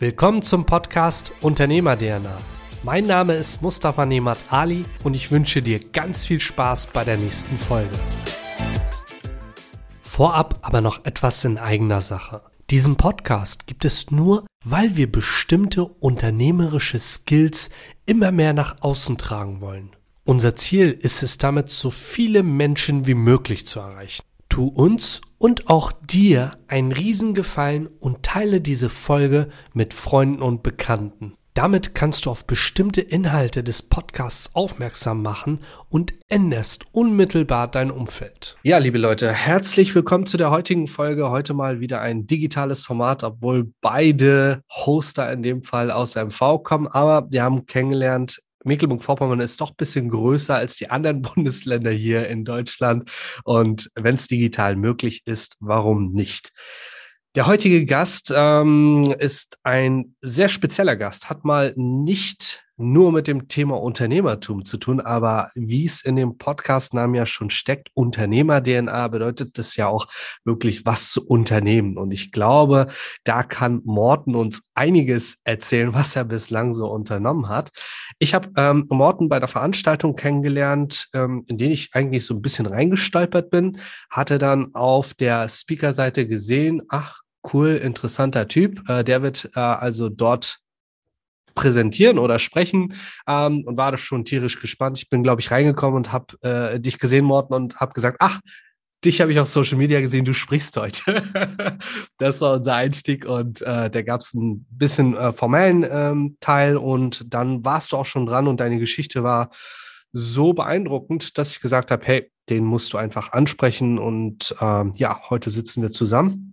Willkommen zum Podcast Unternehmer DNA. Mein Name ist Mustafa Nemat Ali und ich wünsche dir ganz viel Spaß bei der nächsten Folge. Vorab aber noch etwas in eigener Sache. Diesen Podcast gibt es nur, weil wir bestimmte unternehmerische Skills immer mehr nach außen tragen wollen. Unser Ziel ist es damit, so viele Menschen wie möglich zu erreichen. Tu uns und auch dir einen Riesengefallen und teile diese Folge mit Freunden und Bekannten. Damit kannst du auf bestimmte Inhalte des Podcasts aufmerksam machen und änderst unmittelbar dein Umfeld. Ja, liebe Leute, herzlich willkommen zu der heutigen Folge. Heute mal wieder ein digitales Format, obwohl beide Hoster in dem Fall aus MV kommen. Aber wir haben kennengelernt, Mecklenburg-Vorpommern ist doch ein bisschen größer als die anderen Bundesländer hier in Deutschland. Und wenn es digital möglich ist, warum nicht? Der heutige Gast ähm, ist ein sehr spezieller Gast, hat mal nicht nur mit dem Thema Unternehmertum zu tun, aber wie es in dem Podcast-Namen ja schon steckt, Unternehmer-DNA bedeutet das ja auch wirklich was zu unternehmen. Und ich glaube, da kann Morten uns einiges erzählen, was er bislang so unternommen hat. Ich habe ähm, Morten bei der Veranstaltung kennengelernt, ähm, in den ich eigentlich so ein bisschen reingestolpert bin, hatte dann auf der Speaker-Seite gesehen, ach, cool, interessanter Typ. Äh, der wird äh, also dort präsentieren oder sprechen ähm, und war das schon tierisch gespannt. Ich bin, glaube ich, reingekommen und habe äh, dich gesehen, Morten, und habe gesagt, ach, dich habe ich auf Social Media gesehen, du sprichst heute. das war unser Einstieg und äh, da gab es ein bisschen äh, formellen ähm, Teil und dann warst du auch schon dran und deine Geschichte war so beeindruckend, dass ich gesagt habe, hey, den musst du einfach ansprechen und ähm, ja, heute sitzen wir zusammen.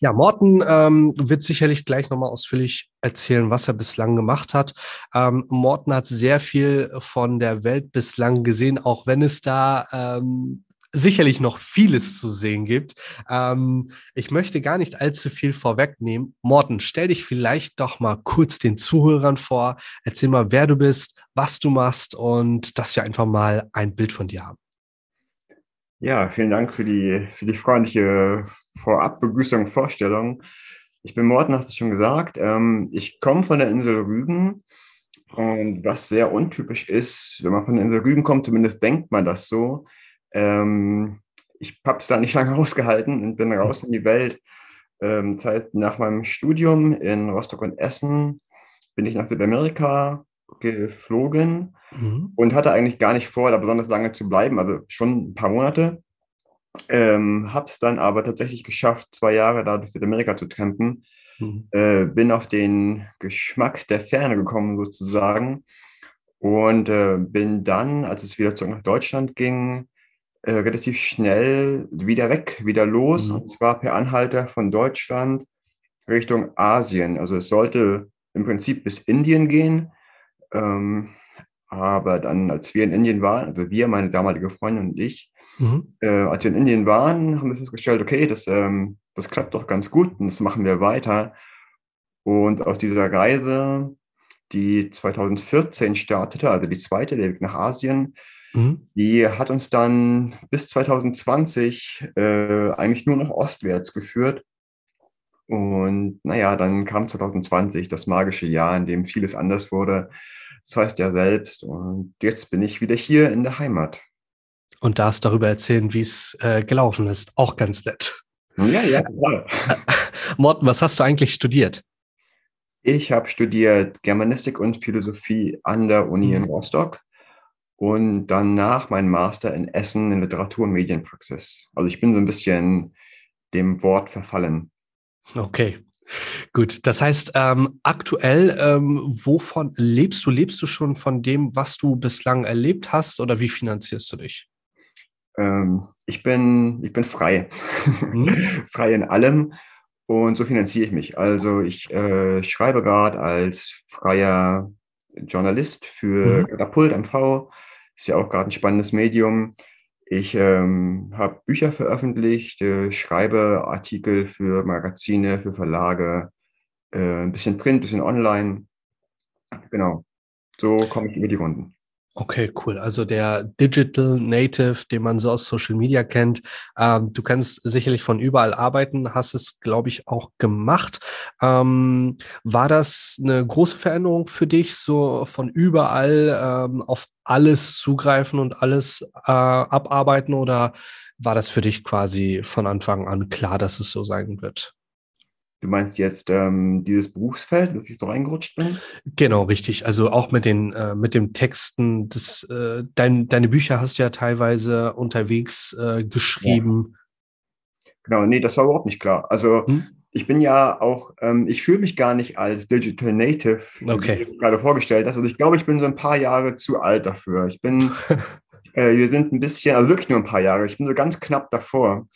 Ja, Morten ähm, wird sicherlich gleich nochmal ausführlich erzählen, was er bislang gemacht hat. Ähm, Morten hat sehr viel von der Welt bislang gesehen, auch wenn es da ähm, sicherlich noch vieles zu sehen gibt. Ähm, ich möchte gar nicht allzu viel vorwegnehmen. Morten, stell dich vielleicht doch mal kurz den Zuhörern vor. Erzähl mal, wer du bist, was du machst und dass wir einfach mal ein Bild von dir haben. Ja, vielen Dank für die, für die freundliche Vorabbegrüßung, Vorstellung. Ich bin Morten, hast du schon gesagt. Ähm, ich komme von der Insel Rügen und was sehr untypisch ist, wenn man von der Insel Rügen kommt, zumindest denkt man das so. Ähm, ich habe es da nicht lange ausgehalten und bin raus in die Welt. Ähm, das heißt, nach meinem Studium in Rostock und Essen bin ich nach Südamerika geflogen mhm. und hatte eigentlich gar nicht vor, da besonders lange zu bleiben, also schon ein paar Monate. Ähm, habe es dann aber tatsächlich geschafft, zwei Jahre da durch Südamerika zu campen. Mhm. Äh, bin auf den Geschmack der Ferne gekommen sozusagen und äh, bin dann, als es wieder zurück nach Deutschland ging, äh, relativ schnell wieder weg, wieder los. Mhm. Und zwar per Anhalter von Deutschland Richtung Asien. Also es sollte im Prinzip bis Indien gehen. Ähm, aber dann, als wir in Indien waren, also wir, meine damalige Freundin und ich, mhm. äh, als wir in Indien waren, haben wir festgestellt, okay, das, ähm, das klappt doch ganz gut und das machen wir weiter. Und aus dieser Reise, die 2014 startete, also die zweite, der Weg nach Asien, mhm. die hat uns dann bis 2020 äh, eigentlich nur noch ostwärts geführt. Und naja, dann kam 2020, das magische Jahr, in dem vieles anders wurde. Das heißt ja selbst. Und jetzt bin ich wieder hier in der Heimat. Und darfst darüber erzählen, wie es äh, gelaufen ist. Auch ganz nett. Ja, ja, klar. Morten, was hast du eigentlich studiert? Ich habe studiert Germanistik und Philosophie an der Uni in mhm. Rostock und danach meinen Master in Essen in Literatur- und Medienpraxis. Also ich bin so ein bisschen dem Wort verfallen. Okay. Gut, das heißt, ähm, aktuell, ähm, wovon lebst du? Lebst du schon von dem, was du bislang erlebt hast oder wie finanzierst du dich? Ähm, ich, bin, ich bin frei. Hm? frei in allem und so finanziere ich mich. Also ich äh, schreibe gerade als freier Journalist für mhm. Katapult MV. Ist ja auch gerade ein spannendes Medium. Ich ähm, habe Bücher veröffentlicht, äh, schreibe Artikel für Magazine, für Verlage, äh, ein bisschen Print, ein bisschen online. Genau, so komme ich über die Runden. Okay, cool. Also der Digital Native, den man so aus Social Media kennt. Ähm, du kannst sicherlich von überall arbeiten, hast es, glaube ich, auch gemacht. Ähm, war das eine große Veränderung für dich, so von überall ähm, auf alles zugreifen und alles äh, abarbeiten oder war das für dich quasi von Anfang an klar, dass es so sein wird? Du meinst jetzt ähm, dieses Berufsfeld, dass ich so reingerutscht bin? Genau, richtig. Also auch mit den äh, mit dem Texten. Das, äh, dein, deine Bücher hast du ja teilweise unterwegs äh, geschrieben. Ja. Genau, nee, das war überhaupt nicht klar. Also hm? ich bin ja auch, ähm, ich fühle mich gar nicht als Digital Native, okay. wie du gerade vorgestellt hast. Also ich glaube, ich bin so ein paar Jahre zu alt dafür. Ich bin, äh, wir sind ein bisschen, also wirklich nur ein paar Jahre. Ich bin so ganz knapp davor.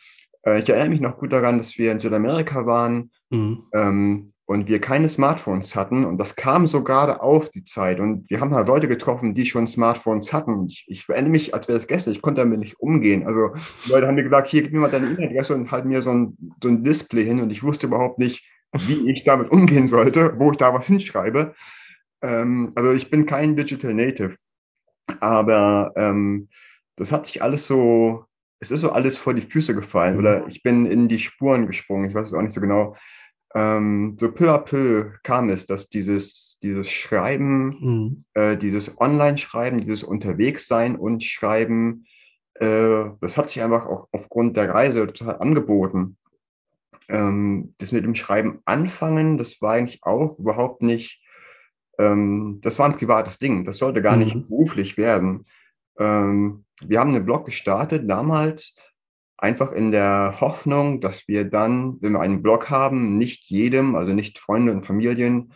Äh, ich erinnere mich noch gut daran, dass wir in Südamerika waren mhm. ähm, und wir keine Smartphones hatten. Und das kam so gerade auf die Zeit. Und wir haben halt Leute getroffen, die schon Smartphones hatten. Ich, ich erinnere mich, als wäre das gestern, ich konnte damit nicht umgehen. Also die Leute haben mir gesagt, hier, gib mir mal deine E-Mail-Adresse und halt mir so ein, so ein Display hin. Und ich wusste überhaupt nicht, wie ich damit umgehen sollte, wo ich da was hinschreibe. Ähm, also ich bin kein Digital Native. Aber ähm, das hat sich alles so es ist so alles vor die Füße gefallen oder ich bin in die Spuren gesprungen, ich weiß es auch nicht so genau. Ähm, so peu à peu kam es, dass dieses, dieses Schreiben, mhm. äh, dieses Online-Schreiben, dieses Unterwegssein und Schreiben, äh, das hat sich einfach auch aufgrund der Reise total angeboten. Ähm, das mit dem Schreiben anfangen, das war eigentlich auch überhaupt nicht, ähm, das war ein privates Ding, das sollte gar mhm. nicht beruflich werden. Ähm, wir haben einen Blog gestartet damals, einfach in der Hoffnung, dass wir dann, wenn wir einen Blog haben, nicht jedem, also nicht Freunde und Familien,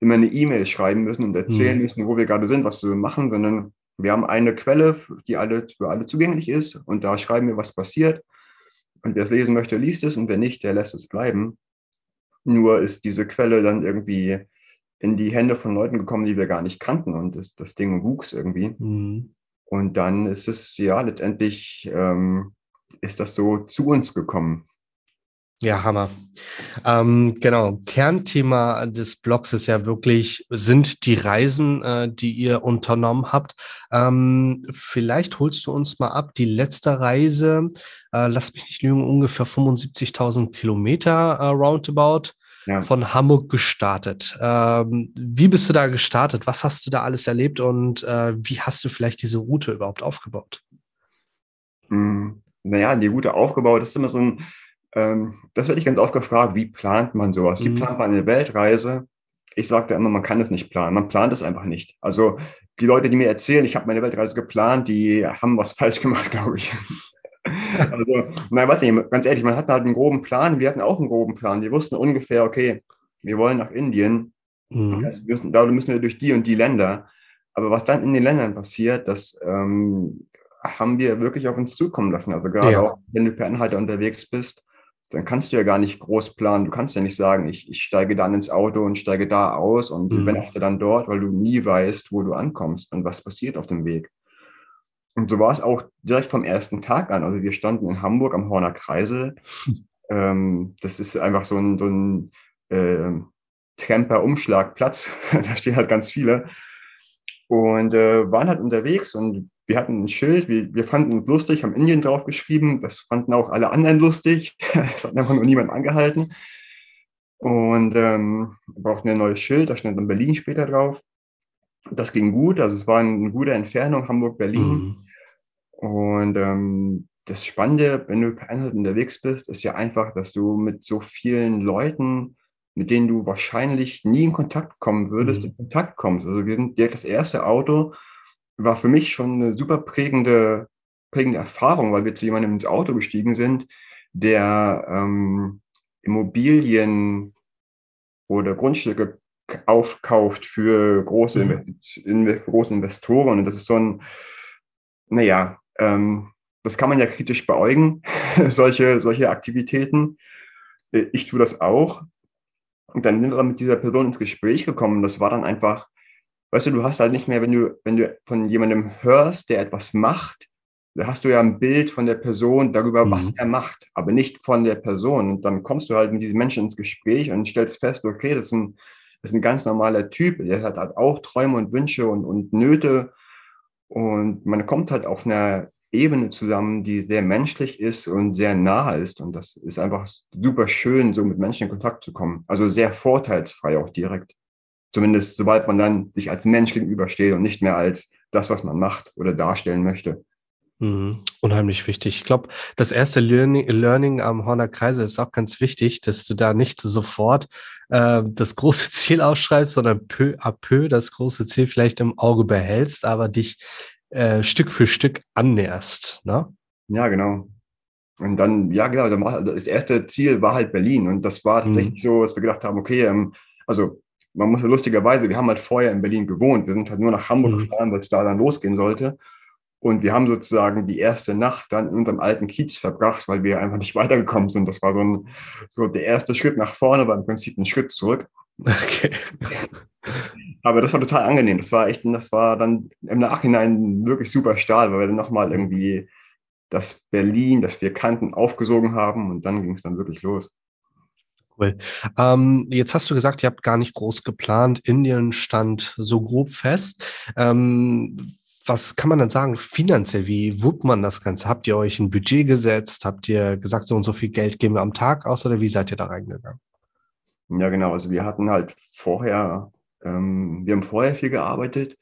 immer eine E-Mail schreiben müssen und erzählen mhm. müssen, wo wir gerade sind, was wir machen, sondern wir haben eine Quelle, die alle, für alle zugänglich ist und da schreiben wir, was passiert. Und wer es lesen möchte, liest es und wer nicht, der lässt es bleiben. Nur ist diese Quelle dann irgendwie in die Hände von Leuten gekommen, die wir gar nicht kannten und das, das Ding wuchs irgendwie. Mhm. Und dann ist es ja letztendlich, ähm, ist das so zu uns gekommen. Ja, Hammer. Ähm, genau. Kernthema des Blogs ist ja wirklich, sind die Reisen, äh, die ihr unternommen habt. Ähm, vielleicht holst du uns mal ab. Die letzte Reise, äh, lass mich nicht lügen, ungefähr 75.000 Kilometer äh, roundabout ja. von Hamburg gestartet. Ähm, wie bist du da gestartet? Was hast du da alles erlebt und äh, wie hast du vielleicht diese Route überhaupt aufgebaut? Hm, naja, die Route aufgebaut, das ist immer so ein, ähm, das werde ich ganz oft gefragt, wie plant man sowas? Wie mhm. plant man eine Weltreise? Ich sagte immer, man kann es nicht planen. Man plant es einfach nicht. Also die Leute, die mir erzählen, ich habe meine Weltreise geplant, die haben was falsch gemacht, glaube ich. Also, nein, was nicht, ganz ehrlich, man hat halt einen groben Plan, wir hatten auch einen groben Plan. Wir wussten ungefähr, okay, wir wollen nach Indien, mhm. also, da müssen wir durch die und die Länder. Aber was dann in den Ländern passiert, das ähm, haben wir wirklich auf uns zukommen lassen. Also gerade ja. auch, wenn du per Anhalter unterwegs bist, dann kannst du ja gar nicht groß planen. Du kannst ja nicht sagen, ich, ich steige dann ins Auto und steige da aus und mhm. übernachte dann dort, weil du nie weißt, wo du ankommst und was passiert auf dem Weg. Und so war es auch direkt vom ersten Tag an. Also wir standen in Hamburg am Horner Kreisel. Ähm, das ist einfach so ein, so ein äh, Tremper-Umschlagplatz. da stehen halt ganz viele. Und äh, waren halt unterwegs und wir hatten ein Schild, wir, wir fanden es lustig, haben Indien draufgeschrieben. Das fanden auch alle anderen lustig. Es hat einfach nur niemand angehalten. Und ähm, wir brauchten ein neues Schild, da stand dann Berlin später drauf. Das ging gut, also es war eine gute Entfernung, Hamburg-Berlin. Mhm. Und ähm, das Spannende, wenn du per Einheit unterwegs bist, ist ja einfach, dass du mit so vielen Leuten, mit denen du wahrscheinlich nie in Kontakt kommen würdest, mhm. in Kontakt kommst. Also wir sind direkt das erste Auto, war für mich schon eine super prägende, prägende Erfahrung, weil wir zu jemandem ins Auto gestiegen sind, der ähm, Immobilien oder Grundstücke aufkauft für große, mhm. in, große Investoren. Und das ist so ein, naja, ähm, das kann man ja kritisch beäugen, solche, solche Aktivitäten. Äh, ich tue das auch. Und dann sind wir mit dieser Person ins Gespräch gekommen. Das war dann einfach, weißt du, du hast halt nicht mehr, wenn du, wenn du von jemandem hörst, der etwas macht, da hast du ja ein Bild von der Person darüber, mhm. was er macht, aber nicht von der Person. Und dann kommst du halt mit diesen Menschen ins Gespräch und stellst fest, okay, das ist ein, das ist ein ganz normaler Typ, der hat halt auch Träume und Wünsche und, und Nöte Und man kommt halt auf einer Ebene zusammen, die sehr menschlich ist und sehr nahe ist. Und das ist einfach super schön, so mit Menschen in Kontakt zu kommen. Also sehr vorteilsfrei auch direkt. Zumindest sobald man dann sich als Mensch gegenübersteht und nicht mehr als das, was man macht oder darstellen möchte. Mhm. Unheimlich wichtig. Ich glaube, das erste Learning, Learning am Horner Kreise ist auch ganz wichtig, dass du da nicht sofort äh, das große Ziel ausschreibst, sondern peu à peu das große Ziel vielleicht im Auge behältst, aber dich äh, Stück für Stück annäherst. Ne? Ja, genau. Und dann, ja, genau, das erste Ziel war halt Berlin. Und das war tatsächlich mhm. so, dass wir gedacht haben, okay, ähm, also man muss ja lustigerweise, wir haben halt vorher in Berlin gewohnt. Wir sind halt nur nach Hamburg mhm. gefahren, weil es da dann losgehen sollte. Und wir haben sozusagen die erste Nacht dann in unserem alten Kiez verbracht, weil wir einfach nicht weitergekommen sind. Das war so, ein, so der erste Schritt nach vorne, war im Prinzip ein Schritt zurück. Okay. Aber das war total angenehm. Das war echt, das war dann im Nachhinein wirklich super Stahl, weil wir dann nochmal irgendwie das Berlin, das wir kannten, aufgesogen haben und dann ging es dann wirklich los. Cool. Ähm, jetzt hast du gesagt, ihr habt gar nicht groß geplant. Indien stand so grob fest. Ähm, was kann man dann sagen finanziell? Wie wuppt man das Ganze? Habt ihr euch ein Budget gesetzt? Habt ihr gesagt, so und so viel Geld geben wir am Tag aus oder wie seid ihr da reingegangen? Ja, genau. Also wir hatten halt vorher, ähm, wir haben vorher viel gearbeitet,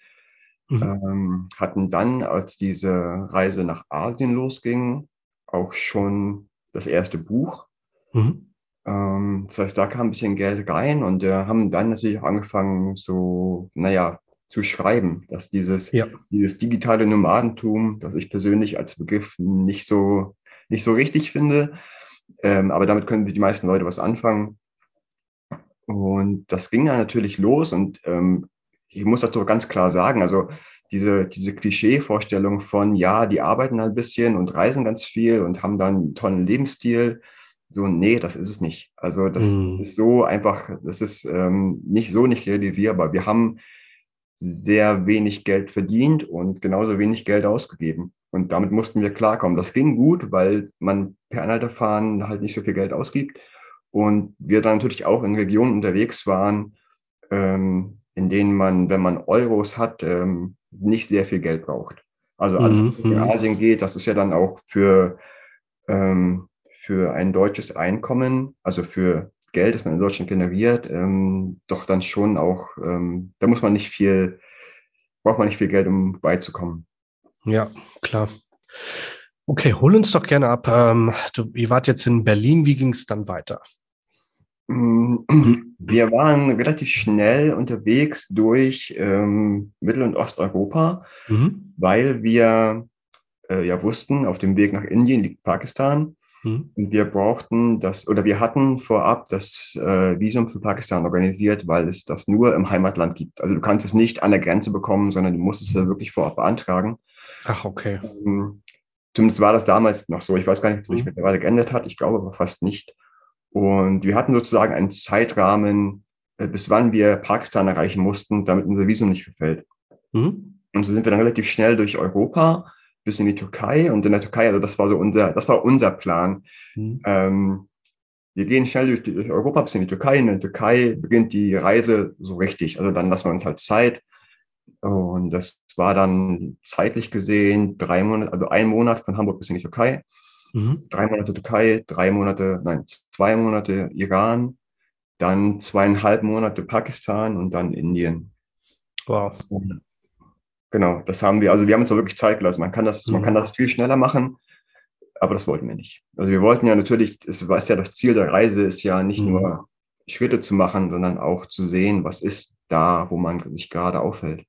mhm. ähm, hatten dann, als diese Reise nach Asien losging, auch schon das erste Buch. Mhm. Ähm, das heißt, da kam ein bisschen Geld rein und äh, haben dann natürlich auch angefangen, so, naja, zu schreiben, dass dieses, ja. dieses digitale Nomadentum, das ich persönlich als Begriff nicht so, nicht so richtig finde, ähm, aber damit können die meisten Leute was anfangen. Und das ging dann natürlich los und ähm, ich muss das doch ganz klar sagen, also diese, diese Klischee-Vorstellung von, ja, die arbeiten ein bisschen und reisen ganz viel und haben dann einen tollen Lebensstil. So, nee, das ist es nicht. Also das mm. ist so einfach, das ist ähm, nicht so nicht realisierbar. Wir haben sehr wenig Geld verdient und genauso wenig Geld ausgegeben. Und damit mussten wir klarkommen. Das ging gut, weil man per Anhalterfahren halt nicht so viel Geld ausgibt. Und wir dann natürlich auch in Regionen unterwegs waren, ähm, in denen man, wenn man Euros hat, ähm, nicht sehr viel Geld braucht. Also alles, was in mhm. Asien geht, das ist ja dann auch für, ähm, für ein deutsches Einkommen, also für Geld, das man in Deutschland generiert, ähm, doch dann schon auch, ähm, da muss man nicht viel, braucht man nicht viel Geld, um beizukommen. Ja, klar. Okay, hol uns doch gerne ab. Ähm, du, ihr wart jetzt in Berlin, wie ging es dann weiter? Mm, wir waren relativ schnell unterwegs durch ähm, Mittel- und Osteuropa, mhm. weil wir äh, ja wussten, auf dem Weg nach Indien liegt Pakistan. Mhm. Wir brauchten das, oder wir hatten vorab das äh, Visum für Pakistan organisiert, weil es das nur im Heimatland gibt. Also du kannst es nicht an der Grenze bekommen, sondern du musst es ja wirklich vorab beantragen. Ach, okay. Ähm, zumindest war das damals noch so. Ich weiß gar nicht, ob sich mhm. mittlerweile geändert hat. Ich glaube aber fast nicht. Und wir hatten sozusagen einen Zeitrahmen, äh, bis wann wir Pakistan erreichen mussten, damit unser Visum nicht verfällt. Mhm. Und so sind wir dann relativ schnell durch Europa bis in die Türkei und in der Türkei, also das war so unser, das war unser Plan. Mhm. Ähm, wir gehen schnell durch, durch, Europa bis in die Türkei. In der Türkei beginnt die Reise so richtig. Also dann lassen wir uns halt Zeit. Und das war dann zeitlich gesehen drei Monate, also ein Monat von Hamburg bis in die Türkei. Mhm. Drei Monate Türkei, drei Monate, nein, zwei Monate Iran, dann zweieinhalb Monate Pakistan und dann Indien. Wow. Und Genau, das haben wir. Also wir haben uns da wirklich Zeit gelassen. Man kann das, mhm. man kann das viel schneller machen, aber das wollten wir nicht. Also wir wollten ja natürlich, es war ja das Ziel der Reise, ist ja nicht mhm. nur Schritte zu machen, sondern auch zu sehen, was ist da, wo man sich gerade aufhält.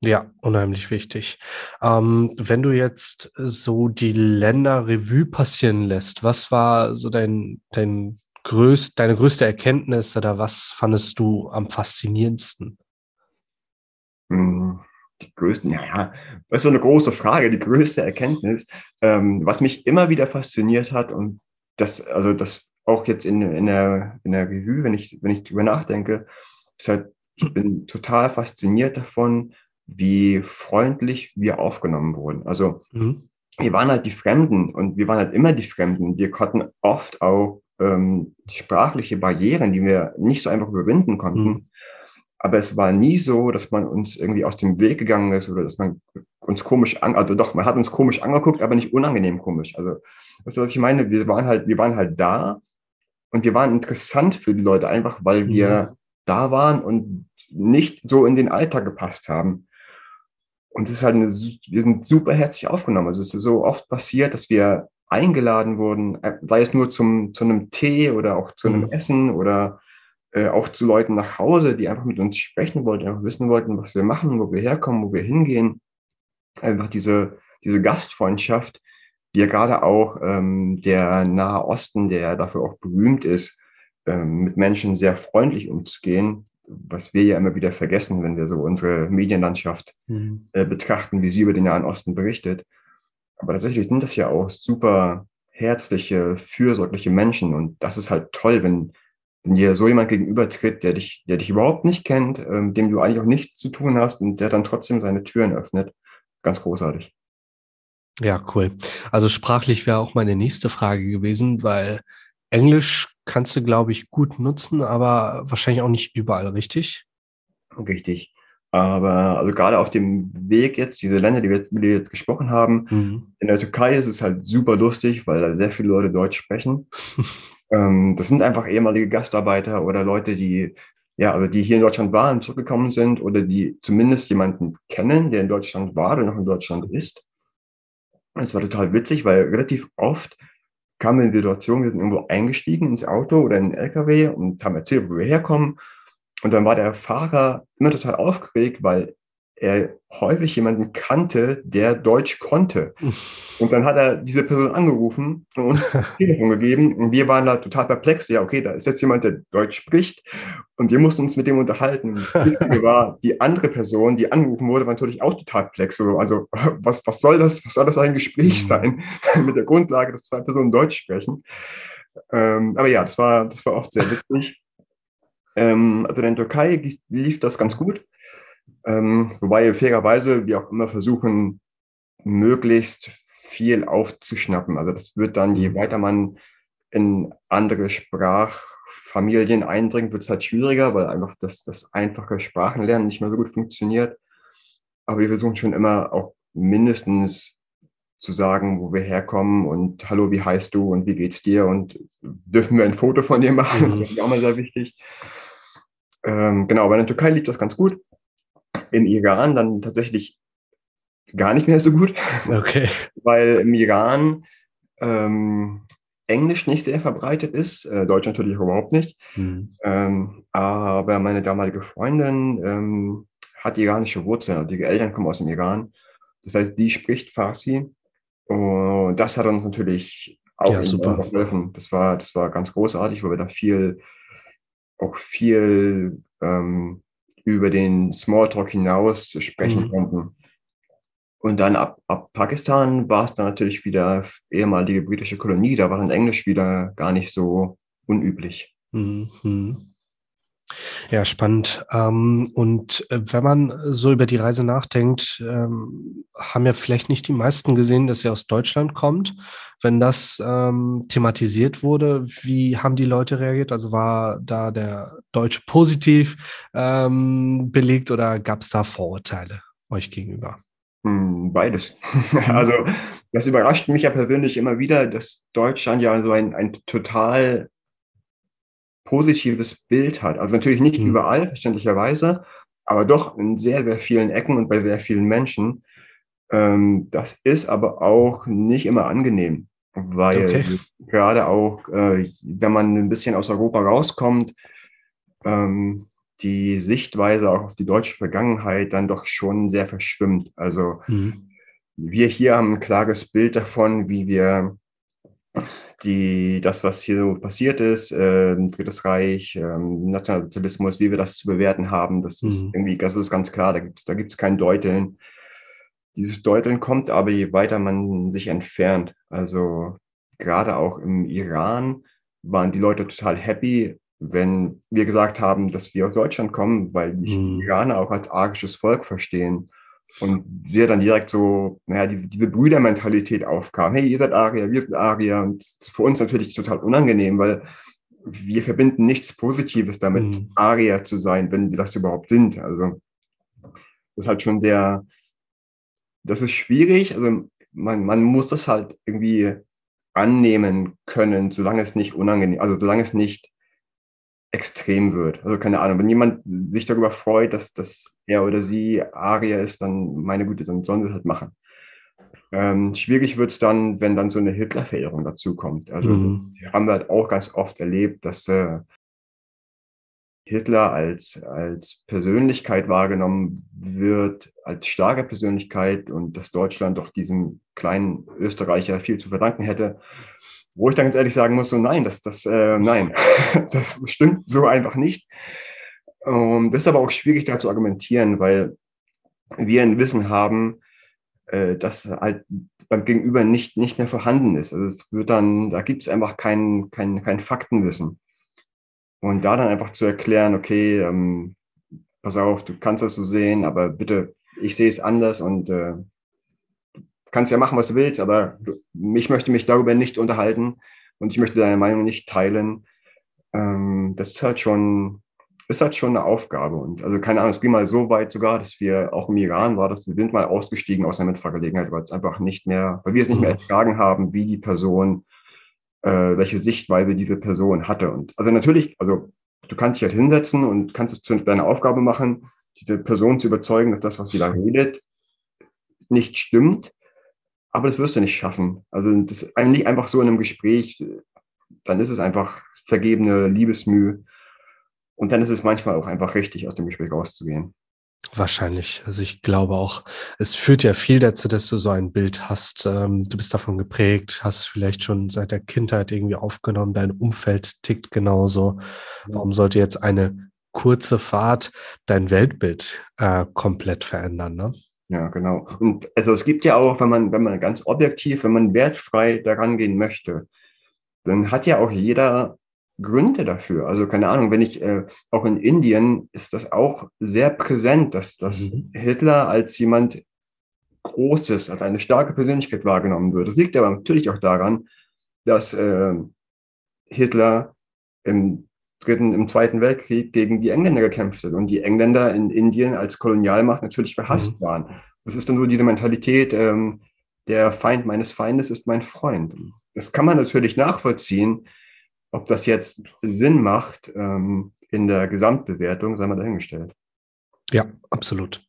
Ja, unheimlich wichtig. Ähm, wenn du jetzt so die Länder Revue passieren lässt, was war so dein, dein größt, deine größte Erkenntnis oder was fandest du am faszinierendsten? Mhm die größten, naja, das ist so eine große Frage, die größte Erkenntnis, ähm, was mich immer wieder fasziniert hat und das, also das auch jetzt in, in, der, in der Revue, wenn ich, wenn ich drüber nachdenke, ist halt, ich bin total fasziniert davon, wie freundlich wir aufgenommen wurden. Also mhm. wir waren halt die Fremden und wir waren halt immer die Fremden. Wir konnten oft auch ähm, sprachliche Barrieren, die wir nicht so einfach überwinden konnten, mhm aber es war nie so, dass man uns irgendwie aus dem Weg gegangen ist oder dass man uns komisch an, also doch, man hat uns komisch angeguckt, aber nicht unangenehm komisch. Also, weißt du, was ich meine? Wir waren halt, wir waren halt da und wir waren interessant für die Leute einfach, weil wir ja. da waren und nicht so in den Alltag gepasst haben. Und es ist halt eine, wir sind super herzlich aufgenommen. Also es ist so oft passiert, dass wir eingeladen wurden, äh, sei es nur zum, zu einem Tee oder auch zu einem mhm. Essen oder äh, auch zu Leuten nach Hause, die einfach mit uns sprechen wollten, einfach wissen wollten, was wir machen, wo wir herkommen, wo wir hingehen. Einfach diese, diese Gastfreundschaft, die ja gerade auch ähm, der Nahe Osten, der dafür auch berühmt ist, ähm, mit Menschen sehr freundlich umzugehen, was wir ja immer wieder vergessen, wenn wir so unsere Medienlandschaft mhm. äh, betrachten, wie sie über den Nahen Osten berichtet. Aber tatsächlich sind das ja auch super herzliche, fürsorgliche Menschen. Und das ist halt toll, wenn, wenn dir so jemand gegenübertritt, der dich, der dich überhaupt nicht kennt, äh, mit dem du eigentlich auch nichts zu tun hast und der dann trotzdem seine Türen öffnet. Ganz großartig. Ja, cool. Also sprachlich wäre auch meine nächste Frage gewesen, weil Englisch kannst du, glaube ich, gut nutzen, aber wahrscheinlich auch nicht überall, richtig? Richtig. Aber also gerade auf dem Weg jetzt, diese Länder, die wir jetzt, die wir jetzt gesprochen haben, mhm. in der Türkei ist es halt super lustig, weil da sehr viele Leute Deutsch sprechen. ähm, das sind einfach ehemalige Gastarbeiter oder Leute, die ja, also die hier in Deutschland waren, zurückgekommen sind oder die zumindest jemanden kennen, der in Deutschland war oder noch in Deutschland ist. Es war total witzig, weil relativ oft kam in die Situation, wir sind irgendwo eingestiegen ins Auto oder in den LKW und haben erzählt, wo wir herkommen. Und dann war der Fahrer immer total aufgeregt, weil er häufig jemanden kannte, der Deutsch konnte. Und dann hat er diese Person angerufen und uns das Telefon gegeben. Und wir waren da total perplex. Ja, okay, da ist jetzt jemand, der Deutsch spricht. Und wir mussten uns mit dem unterhalten. Und das war, die andere Person, die angerufen wurde, war natürlich auch total perplex. Also, was, was soll das? Was soll das für ein Gespräch mhm. sein? mit der Grundlage, dass zwei Personen Deutsch sprechen. Ähm, aber ja, das war, das war oft sehr witzig. Ähm, also in der Türkei lief das ganz gut. Ähm, wobei fairerweise wir auch immer versuchen, möglichst viel aufzuschnappen. Also das wird dann, je mhm. weiter man in andere Sprachfamilien eindringt, wird es halt schwieriger, weil einfach das, das einfache Sprachenlernen nicht mehr so gut funktioniert. Aber wir versuchen schon immer auch mindestens zu sagen, wo wir herkommen und hallo, wie heißt du und wie geht's dir und dürfen wir ein Foto von dir machen? Mhm. Das ist auch mal sehr wichtig. Ähm, genau, bei der Türkei lief das ganz gut im Iran dann tatsächlich gar nicht mehr so gut. Okay. Weil im Iran ähm, Englisch nicht sehr verbreitet ist, äh, Deutsch natürlich überhaupt nicht. Mhm. Ähm, aber meine damalige Freundin ähm, hat iranische Wurzeln, also die Eltern kommen aus dem Iran. Das heißt, die spricht Farsi. Und das hat uns natürlich auch ja, super. geholfen. Das war, das war ganz großartig, weil wir da viel, auch viel ähm, über den Smalltalk hinaus sprechen mhm. konnten. Und dann ab, ab Pakistan war es dann natürlich wieder ehemalige britische Kolonie, da war dann Englisch wieder gar nicht so unüblich. Mhm. Ja, spannend. Ähm, und äh, wenn man so über die Reise nachdenkt, ähm, haben ja vielleicht nicht die meisten gesehen, dass sie aus Deutschland kommt. Wenn das ähm, thematisiert wurde, wie haben die Leute reagiert? Also war da der Deutsche positiv belegt oder gab es da Vorurteile euch gegenüber? Hm, beides. Also das überrascht mich ja persönlich immer wieder, dass Deutschland ja so ein, ein total positives Bild hat. Also natürlich nicht mhm. überall, verständlicherweise, aber doch in sehr, sehr vielen Ecken und bei sehr vielen Menschen. Ähm, das ist aber auch nicht immer angenehm, weil okay. gerade auch, äh, wenn man ein bisschen aus Europa rauskommt, ähm, die Sichtweise auch auf die deutsche Vergangenheit dann doch schon sehr verschwimmt. Also mhm. wir hier haben ein klares Bild davon, wie wir die, das, was hier so passiert ist, äh, Drittes Reich, äh, Nationalsozialismus, wie wir das zu bewerten haben, das mhm. ist irgendwie, das ist ganz klar, da gibt es da gibt's kein Deuteln. Dieses Deuteln kommt aber, je weiter man sich entfernt. Also gerade auch im Iran waren die Leute total happy, wenn wir gesagt haben, dass wir aus Deutschland kommen, weil die mhm. Iraner auch als argisches Volk verstehen. Und wir dann direkt so, naja, diese, diese Brüdermentalität aufkam. Hey, ihr seid Arier, wir sind Arier. Und das ist für uns natürlich total unangenehm, weil wir verbinden nichts Positives damit, mhm. Arier zu sein, wenn wir das überhaupt sind. Also das ist halt schon sehr, das ist schwierig. Also man, man muss das halt irgendwie annehmen können, solange es nicht unangenehm, also solange es nicht extrem wird. Also keine Ahnung, wenn jemand sich darüber freut, dass, dass er oder sie Arier ist, dann meine Güte, dann sollen sie es halt machen. Ähm, schwierig wird es dann, wenn dann so eine Hitler-Verehrung dazukommt. Also mhm. haben wir halt auch ganz oft erlebt, dass äh, Hitler als, als Persönlichkeit wahrgenommen wird, als starke Persönlichkeit und dass Deutschland doch diesem kleinen Österreicher viel zu verdanken hätte. Wo ich dann ganz ehrlich sagen muss, so nein, das, das, äh, nein, das stimmt so einfach nicht. Um, das ist aber auch schwierig da zu argumentieren, weil wir ein Wissen haben, äh, das halt beim Gegenüber nicht, nicht mehr vorhanden ist. Also es wird dann, da gibt es einfach kein, kein, kein Faktenwissen. Und da dann einfach zu erklären, okay, ähm, pass auf, du kannst das so sehen, aber bitte, ich sehe es anders und äh, kannst ja machen, was du willst, aber du, ich möchte mich darüber nicht unterhalten und ich möchte deine Meinung nicht teilen. Ähm, das ist halt schon ist halt schon eine Aufgabe. Und also keine Ahnung, es ging mal so weit sogar, dass wir auch im Iran war, dass wir sind mal ausgestiegen aus einer Mitfahrgelegenheit, weil es einfach nicht mehr, weil wir es nicht mehr mhm. ertragen haben, wie die Person, äh, welche Sichtweise diese Person hatte. Und also natürlich, also du kannst dich halt hinsetzen und kannst es zu deiner Aufgabe machen, diese Person zu überzeugen, dass das, was sie da redet, nicht stimmt. Aber das wirst du nicht schaffen. Also das ist nicht einfach so in einem Gespräch, dann ist es einfach vergebene Liebesmühe. Und dann ist es manchmal auch einfach richtig, aus dem Gespräch rauszugehen. Wahrscheinlich. Also ich glaube auch, es führt ja viel dazu, dass du so ein Bild hast. Ähm, du bist davon geprägt, hast vielleicht schon seit der Kindheit irgendwie aufgenommen, dein Umfeld tickt genauso. Warum sollte jetzt eine kurze Fahrt dein Weltbild äh, komplett verändern? Ne? Ja, genau. Und also es gibt ja auch, wenn man, wenn man ganz objektiv, wenn man wertfrei daran gehen möchte, dann hat ja auch jeder Gründe dafür. Also keine Ahnung, wenn ich äh, auch in Indien ist das auch sehr präsent, dass, dass mhm. Hitler als jemand Großes, als eine starke Persönlichkeit wahrgenommen wird. Das liegt aber natürlich auch daran, dass äh, Hitler im dritten, im Zweiten Weltkrieg gegen die Engländer gekämpft hat und die Engländer in Indien als Kolonialmacht natürlich verhasst mhm. waren. Das ist dann so diese Mentalität, ähm, der Feind meines Feindes ist mein Freund. Das kann man natürlich nachvollziehen, ob das jetzt Sinn macht ähm, in der Gesamtbewertung, sei mal dahingestellt. Ja, absolut.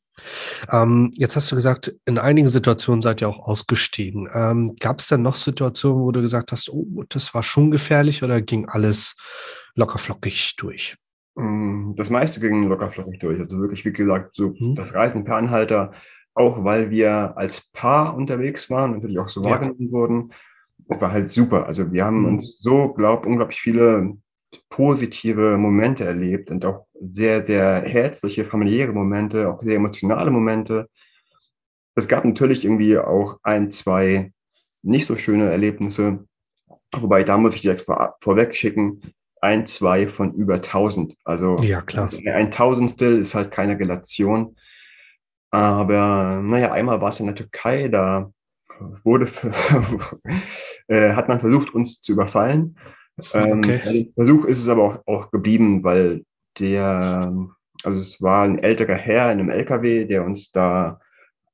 Ähm, jetzt hast du gesagt, in einigen Situationen seid ihr auch ausgestiegen. Ähm, Gab es denn noch Situationen, wo du gesagt hast, oh, das war schon gefährlich oder ging alles lockerflockig durch? Mm, das meiste ging lockerflockig durch. Also wirklich, wie gesagt, so hm. das Reisen per Anhalter, auch weil wir als Paar unterwegs waren, natürlich auch so ja. wahrgenommen wurden, das war halt super. Also wir haben mhm. uns so, glaube unglaublich viele positive Momente erlebt und auch sehr, sehr herzliche, familiäre Momente, auch sehr emotionale Momente. Es gab natürlich irgendwie auch ein, zwei nicht so schöne Erlebnisse. Wobei, da muss ich direkt vor, vorweg schicken, ein, zwei von über tausend. Also ja, klar. ein Tausendstel ist halt keine Relation. Aber naja, einmal war es in der Türkei, da wurde, äh, hat man versucht, uns zu überfallen. Ähm, okay. Versuch ist es aber auch, auch geblieben, weil der, also es war ein älterer Herr in einem LKW, der uns da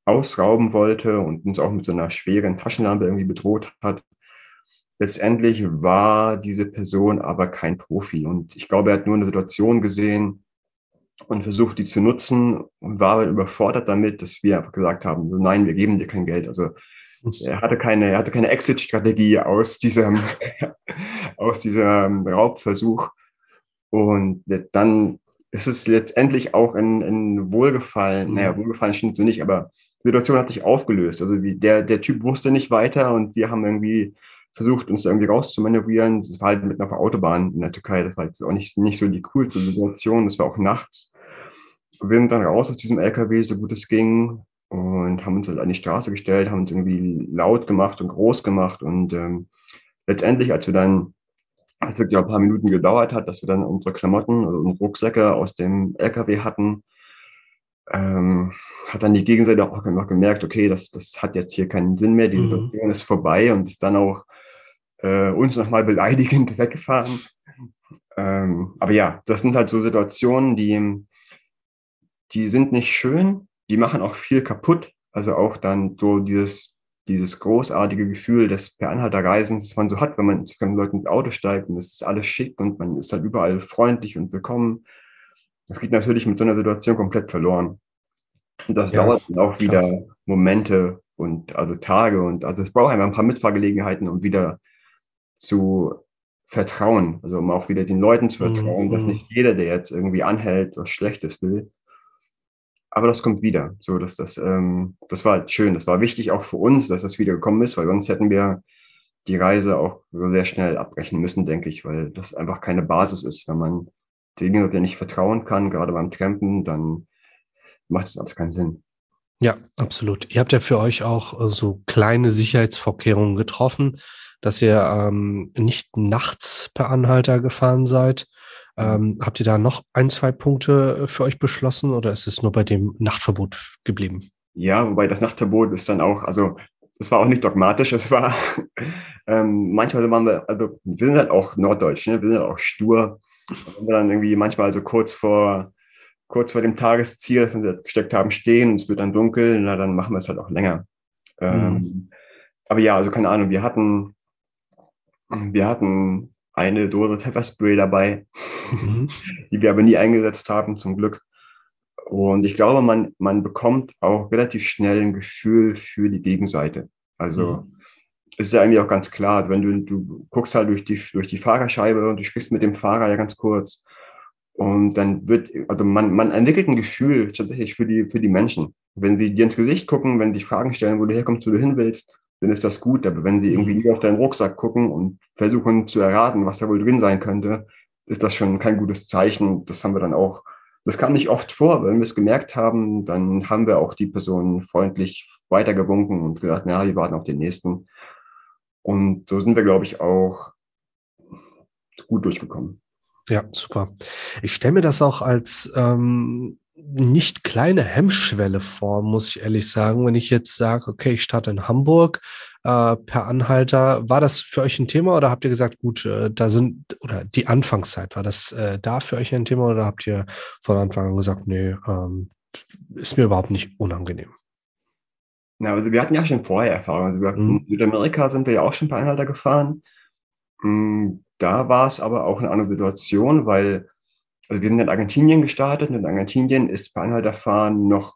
ausrauben wollte und uns auch mit so einer schweren Taschenlampe irgendwie bedroht hat. Letztendlich war diese Person aber kein Profi und ich glaube, er hat nur eine Situation gesehen und versucht, die zu nutzen und war überfordert damit, dass wir einfach gesagt haben, nein, wir geben dir kein Geld. Also er hatte keine, er hatte keine Exit-Strategie aus diesem, aus diesem Raubversuch. Und dann ist es letztendlich auch ein, ein Wohlgefallen, mhm. naja, Wohlgefallen stimmt so nicht, aber die Situation hat sich aufgelöst. Also wie der, der Typ wusste nicht weiter und wir haben irgendwie versucht, uns irgendwie rauszumanövrieren. Das war halt mit einer Autobahn in der Türkei. Das war jetzt auch nicht, nicht so die coolste Situation. Das war auch nachts. Wir sind dann raus aus diesem LKW, so gut es ging und haben uns halt an die Straße gestellt, haben uns irgendwie laut gemacht und groß gemacht und ähm, letztendlich, als wir dann, als wirklich ein paar Minuten gedauert hat, dass wir dann unsere Klamotten oder unsere Rucksäcke aus dem LKW hatten, ähm, hat dann die Gegenseite auch noch gemerkt, okay, das, das hat jetzt hier keinen Sinn mehr, die mhm. Situation ist vorbei und ist dann auch äh, uns nochmal beleidigend weggefahren. Ähm, aber ja, das sind halt so Situationen, die, die sind nicht schön, die machen auch viel kaputt. Also auch dann so dieses, dieses großartige Gefühl des per Anhalterreisens, das man so hat, wenn man zu fremden Leuten ins Auto steigt und es ist alles schick und man ist halt überall freundlich und willkommen. Das geht natürlich mit so einer Situation komplett verloren. Und das ja, dauert dann auch wieder klar. Momente und also Tage und also es braucht einfach ein paar Mitfahrgelegenheiten, um wieder zu vertrauen, also um auch wieder den Leuten zu vertrauen, mhm. dass nicht jeder, der jetzt irgendwie anhält, was Schlechtes will. Aber das kommt wieder. So, dass das, ähm, das war schön. Das war wichtig auch für uns, dass das wieder gekommen ist, weil sonst hätten wir die Reise auch sehr schnell abbrechen müssen, denke ich, weil das einfach keine Basis ist. Wenn man den der nicht vertrauen kann, gerade beim Trampen, dann macht es alles keinen Sinn. Ja, absolut. Ihr habt ja für euch auch äh, so kleine Sicherheitsvorkehrungen getroffen, dass ihr ähm, nicht nachts per Anhalter gefahren seid. Ähm, habt ihr da noch ein, zwei Punkte äh, für euch beschlossen oder ist es nur bei dem Nachtverbot geblieben? Ja, wobei das Nachtverbot ist dann auch, also es war auch nicht dogmatisch, es war ähm, manchmal waren wir, also wir sind halt auch norddeutsch, ne? wir sind halt auch stur. Und dann irgendwie manchmal so kurz vor kurz vor dem Tagesziel, das wir gesteckt haben, stehen und es wird dann dunkel, na, dann machen wir es halt auch länger. Mhm. Ähm, aber ja, also keine Ahnung, wir hatten, wir hatten eine Dose Pfefferspray dabei, mhm. die wir aber nie eingesetzt haben, zum Glück. Und ich glaube, man, man bekommt auch relativ schnell ein Gefühl für die Gegenseite. Also mhm. es ist ja eigentlich auch ganz klar, also wenn du, du guckst halt durch die, durch die Fahrerscheibe und du sprichst mit dem Fahrer ja ganz kurz und dann wird, also man, man entwickelt ein Gefühl tatsächlich für die, für die Menschen. Wenn sie dir ins Gesicht gucken, wenn sie Fragen stellen, wo du herkommst, wo du hin willst, dann ist das gut. Aber wenn sie irgendwie nur auf deinen Rucksack gucken und versuchen zu erraten, was da wohl drin sein könnte, ist das schon kein gutes Zeichen. Das haben wir dann auch, das kam nicht oft vor, wenn wir es gemerkt haben, dann haben wir auch die Person freundlich weitergewunken und gesagt, na, wir warten auf den nächsten. Und so sind wir, glaube ich, auch gut durchgekommen. Ja, super. Ich stelle mir das auch als ähm, nicht kleine Hemmschwelle vor, muss ich ehrlich sagen. Wenn ich jetzt sage, okay, ich starte in Hamburg äh, per Anhalter, war das für euch ein Thema oder habt ihr gesagt, gut, äh, da sind, oder die Anfangszeit, war das äh, da für euch ein Thema oder habt ihr von Anfang an gesagt, nee, ähm, ist mir überhaupt nicht unangenehm? Na, also wir hatten ja schon vorher Erfahrungen. Also wir, mhm. In Südamerika sind wir ja auch schon per Anhalter gefahren. Mhm da war es aber auch eine andere Situation, weil also wir sind in Argentinien gestartet und in Argentinien ist Bahnhalterfahren noch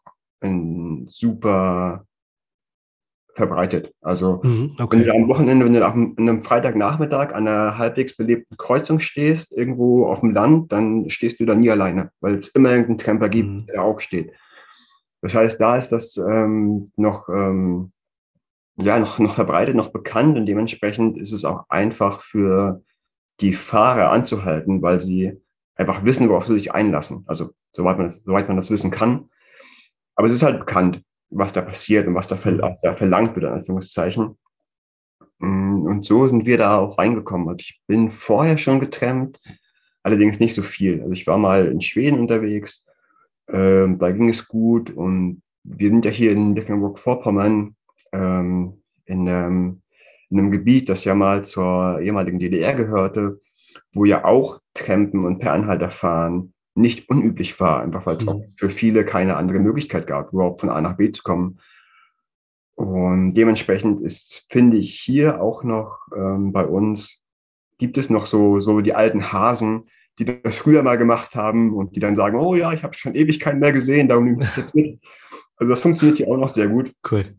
super verbreitet. Also mhm, okay. wenn du am Wochenende, wenn du an einem Freitagnachmittag an einer halbwegs belebten Kreuzung stehst, irgendwo auf dem Land, dann stehst du da nie alleine, weil es immer irgendeinen Camper gibt, mhm. der auch steht. Das heißt, da ist das ähm, noch ähm, ja noch, noch verbreitet, noch bekannt und dementsprechend ist es auch einfach für die Fahrer anzuhalten, weil sie einfach wissen, worauf sie sich einlassen. Also soweit man das, soweit man das wissen kann. Aber es ist halt bekannt, was da passiert und was da, ver, da verlangt wird, in Anführungszeichen. Mm, und so sind wir da auch reingekommen. Also ich bin vorher schon getrennt, allerdings nicht so viel. Also ich war mal in Schweden unterwegs, ähm, da ging es gut und wir sind ja hier in Mecklenburg-Vorpommern ähm, in ähm, in einem Gebiet, das ja mal zur ehemaligen DDR gehörte, wo ja auch Trampen und per Anhalter fahren nicht unüblich war, einfach weil es mhm. auch für viele keine andere Möglichkeit gab, überhaupt von A nach B zu kommen. Und dementsprechend ist, finde ich, hier auch noch ähm, bei uns, gibt es noch so, so die alten Hasen, die das früher mal gemacht haben und die dann sagen, oh ja, ich habe schon Ewigkeiten mehr gesehen, darum nehme ich jetzt mit. Also das funktioniert hier auch noch sehr gut. Cool.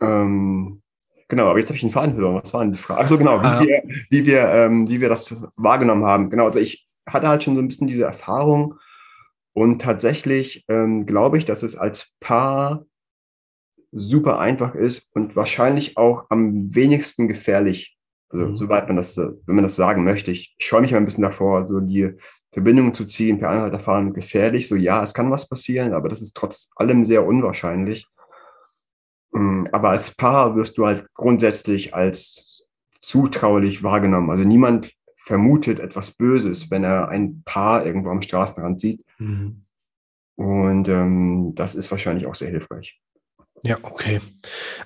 Ähm, Genau, aber jetzt habe ich einen Faden verloren. Was war denn die Frage? Also genau, wie, ah. wir, wie, wir, ähm, wie wir das wahrgenommen haben. Genau, also ich hatte halt schon so ein bisschen diese Erfahrung und tatsächlich ähm, glaube ich, dass es als Paar super einfach ist und wahrscheinlich auch am wenigsten gefährlich. Also mhm. soweit man das, wenn man das sagen möchte. Ich scheue mich mal ein bisschen davor, so die Verbindung zu ziehen per Anhalterfahren gefährlich. So ja, es kann was passieren, aber das ist trotz allem sehr unwahrscheinlich. Mm, aber als Paar wirst du halt grundsätzlich als zutraulich wahrgenommen. Also niemand vermutet etwas Böses, wenn er ein Paar irgendwo am Straßenrand sieht. Mhm. Und ähm, das ist wahrscheinlich auch sehr hilfreich. Ja, okay.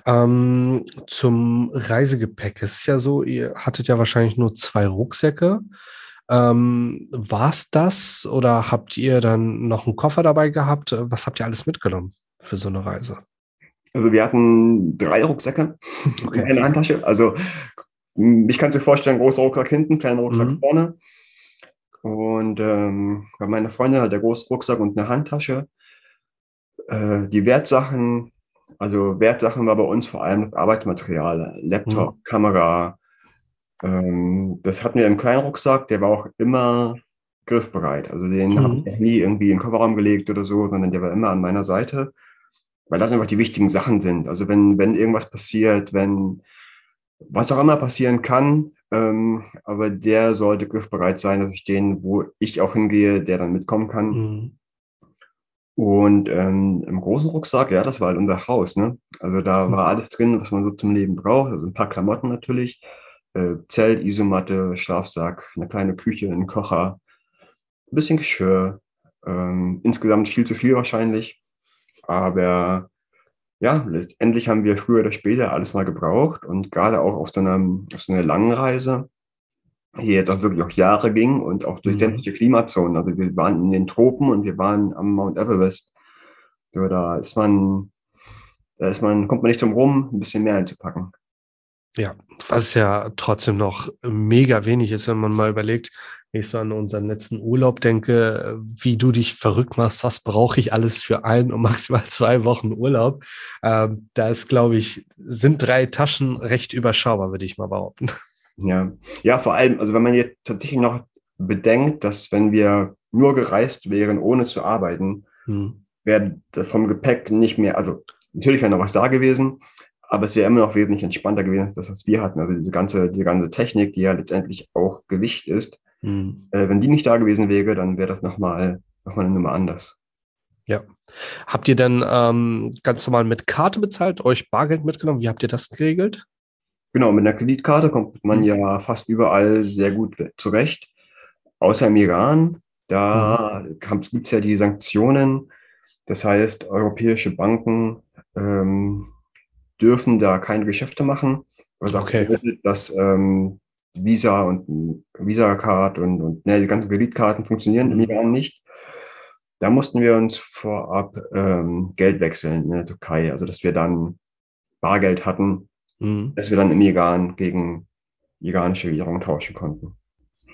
Ähm, zum Reisegepäck. Es ist ja so, ihr hattet ja wahrscheinlich nur zwei Rucksäcke. Ähm, War es das oder habt ihr dann noch einen Koffer dabei gehabt? Was habt ihr alles mitgenommen für so eine Reise? Also wir hatten drei Rucksäcke okay. in einer Handtasche. Also ich kann dir vorstellen, großer Rucksack hinten, kleiner Rucksack mhm. vorne. Und ähm, bei meiner Freundin hat der große Rucksack und eine Handtasche. Äh, die Wertsachen, also Wertsachen war bei uns vor allem das Arbeitsmaterial, Laptop, mhm. Kamera. Ähm, das hatten wir im kleinen Rucksack, der war auch immer griffbereit. Also den mhm. habe ich nie irgendwie in den Kofferraum gelegt oder so, sondern der war immer an meiner Seite, weil das einfach die wichtigen Sachen sind. Also wenn, wenn irgendwas passiert, wenn was auch immer passieren kann, ähm, aber der sollte griffbereit sein, dass ich den, wo ich auch hingehe, der dann mitkommen kann. Mhm. Und ähm, im großen Rucksack, ja, das war halt unser Haus. Ne? Also da war alles drin, was man so zum Leben braucht. Also ein paar Klamotten natürlich, äh, Zelt, Isomatte, Schlafsack, eine kleine Küche, ein Kocher, ein bisschen Geschirr. Ähm, insgesamt viel zu viel wahrscheinlich. Aber ja, letztendlich haben wir früher oder später alles mal gebraucht und gerade auch auf so einer, auf so einer langen Reise, die jetzt auch wirklich auch Jahre ging und auch durch mhm. sämtliche Klimazonen. Also wir waren in den Tropen und wir waren am Mount Everest. So, da ist man, da ist man, kommt man nicht drum rum, ein bisschen mehr einzupacken. Ja, was ja trotzdem noch mega wenig ist, wenn man mal überlegt, wenn ich so an unseren letzten Urlaub denke, wie du dich verrückt machst, was brauche ich alles für ein und maximal zwei Wochen Urlaub. Ähm, da ist, glaube ich, sind drei Taschen recht überschaubar, würde ich mal behaupten. Ja, ja, vor allem, also wenn man jetzt tatsächlich noch bedenkt, dass wenn wir nur gereist wären, ohne zu arbeiten, hm. wäre vom Gepäck nicht mehr, also natürlich wäre noch was da gewesen, aber es wäre immer noch wesentlich entspannter gewesen, als das, was wir hatten. Also diese ganze, diese ganze Technik, die ja letztendlich auch Gewicht ist, mhm. äh, wenn die nicht da gewesen wäre, dann wäre das nochmal noch mal eine Nummer anders. Ja. Habt ihr denn ähm, ganz normal mit Karte bezahlt, euch Bargeld mitgenommen? Wie habt ihr das geregelt? Genau, mit einer Kreditkarte kommt man mhm. ja fast überall sehr gut zurecht. Außer im Iran, da mhm. gibt es ja die Sanktionen. Das heißt, europäische Banken ähm, dürfen da keine Geschäfte machen. Was auch okay. bedeutet, dass ähm, Visa und Visa-Card und, und ne, die ganzen Kreditkarten funktionieren im Iran nicht. Da mussten wir uns vorab ähm, Geld wechseln in der Türkei, also dass wir dann Bargeld hatten, mhm. dass wir dann im Iran gegen iranische Währung tauschen konnten.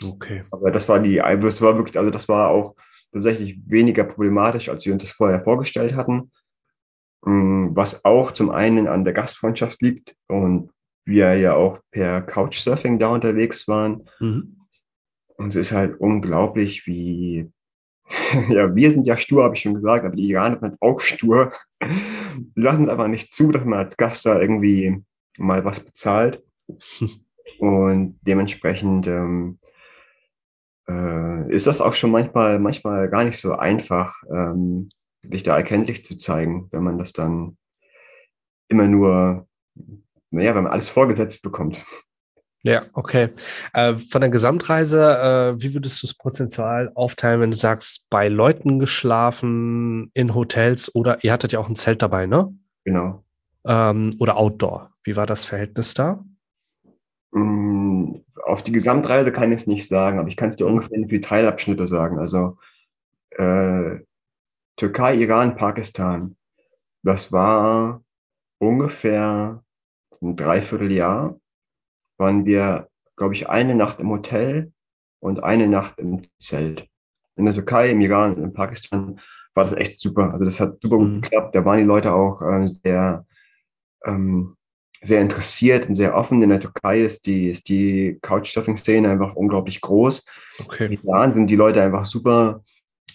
Okay. Aber das war die, das war wirklich, also das war auch tatsächlich weniger problematisch, als wir uns das vorher vorgestellt hatten. Mm, was auch zum einen an der Gastfreundschaft liegt und wir ja auch per Couchsurfing da unterwegs waren. Mhm. Und es ist halt unglaublich, wie, ja, wir sind ja stur, habe ich schon gesagt, aber die Iraner sind auch stur. Die lassen es einfach nicht zu, dass man als Gast da irgendwie mal was bezahlt. Und dementsprechend ähm, äh, ist das auch schon manchmal, manchmal gar nicht so einfach, ähm, sich da erkenntlich zu zeigen, wenn man das dann immer nur, naja, wenn man alles vorgesetzt bekommt. Ja, okay. Äh, von der Gesamtreise, äh, wie würdest du das prozentual aufteilen, wenn du sagst, bei Leuten geschlafen, in Hotels oder ihr hattet ja auch ein Zelt dabei, ne? Genau. Ähm, oder Outdoor. Wie war das Verhältnis da? Mm, auf die Gesamtreise kann ich es nicht sagen, aber ich kann es dir ungefähr in vier Teilabschnitte sagen. Also äh, Türkei, Iran, Pakistan. Das war ungefähr ein Dreivierteljahr. Waren wir, glaube ich, eine Nacht im Hotel und eine Nacht im Zelt. In der Türkei, im Iran, in Pakistan war das echt super. Also das hat super gut mhm. geklappt. Da waren die Leute auch äh, sehr, ähm, sehr interessiert und sehr offen. In der Türkei ist die, ist die Couchsurfing-Szene einfach unglaublich groß. Okay. Im Iran sind die Leute einfach super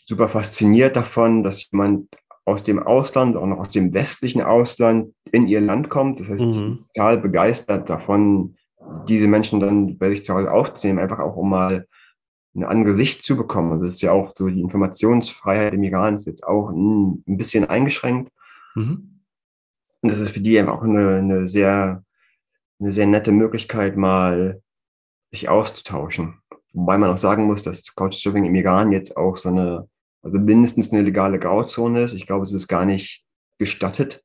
super fasziniert davon, dass jemand aus dem Ausland, auch noch aus dem westlichen Ausland in ihr Land kommt. Das heißt, mhm. sind total begeistert davon, diese Menschen dann bei sich zu Hause aufzunehmen, einfach auch um mal ein anderes Sicht zu bekommen. Also es ist ja auch so, die Informationsfreiheit im Iran ist jetzt auch ein, ein bisschen eingeschränkt. Mhm. Und das ist für die einfach auch eine, eine sehr, eine sehr nette Möglichkeit, mal sich auszutauschen. Wobei man auch sagen muss, dass Couchsurfing im Iran jetzt auch so eine, also mindestens eine legale Grauzone ist. Ich glaube, es ist gar nicht gestattet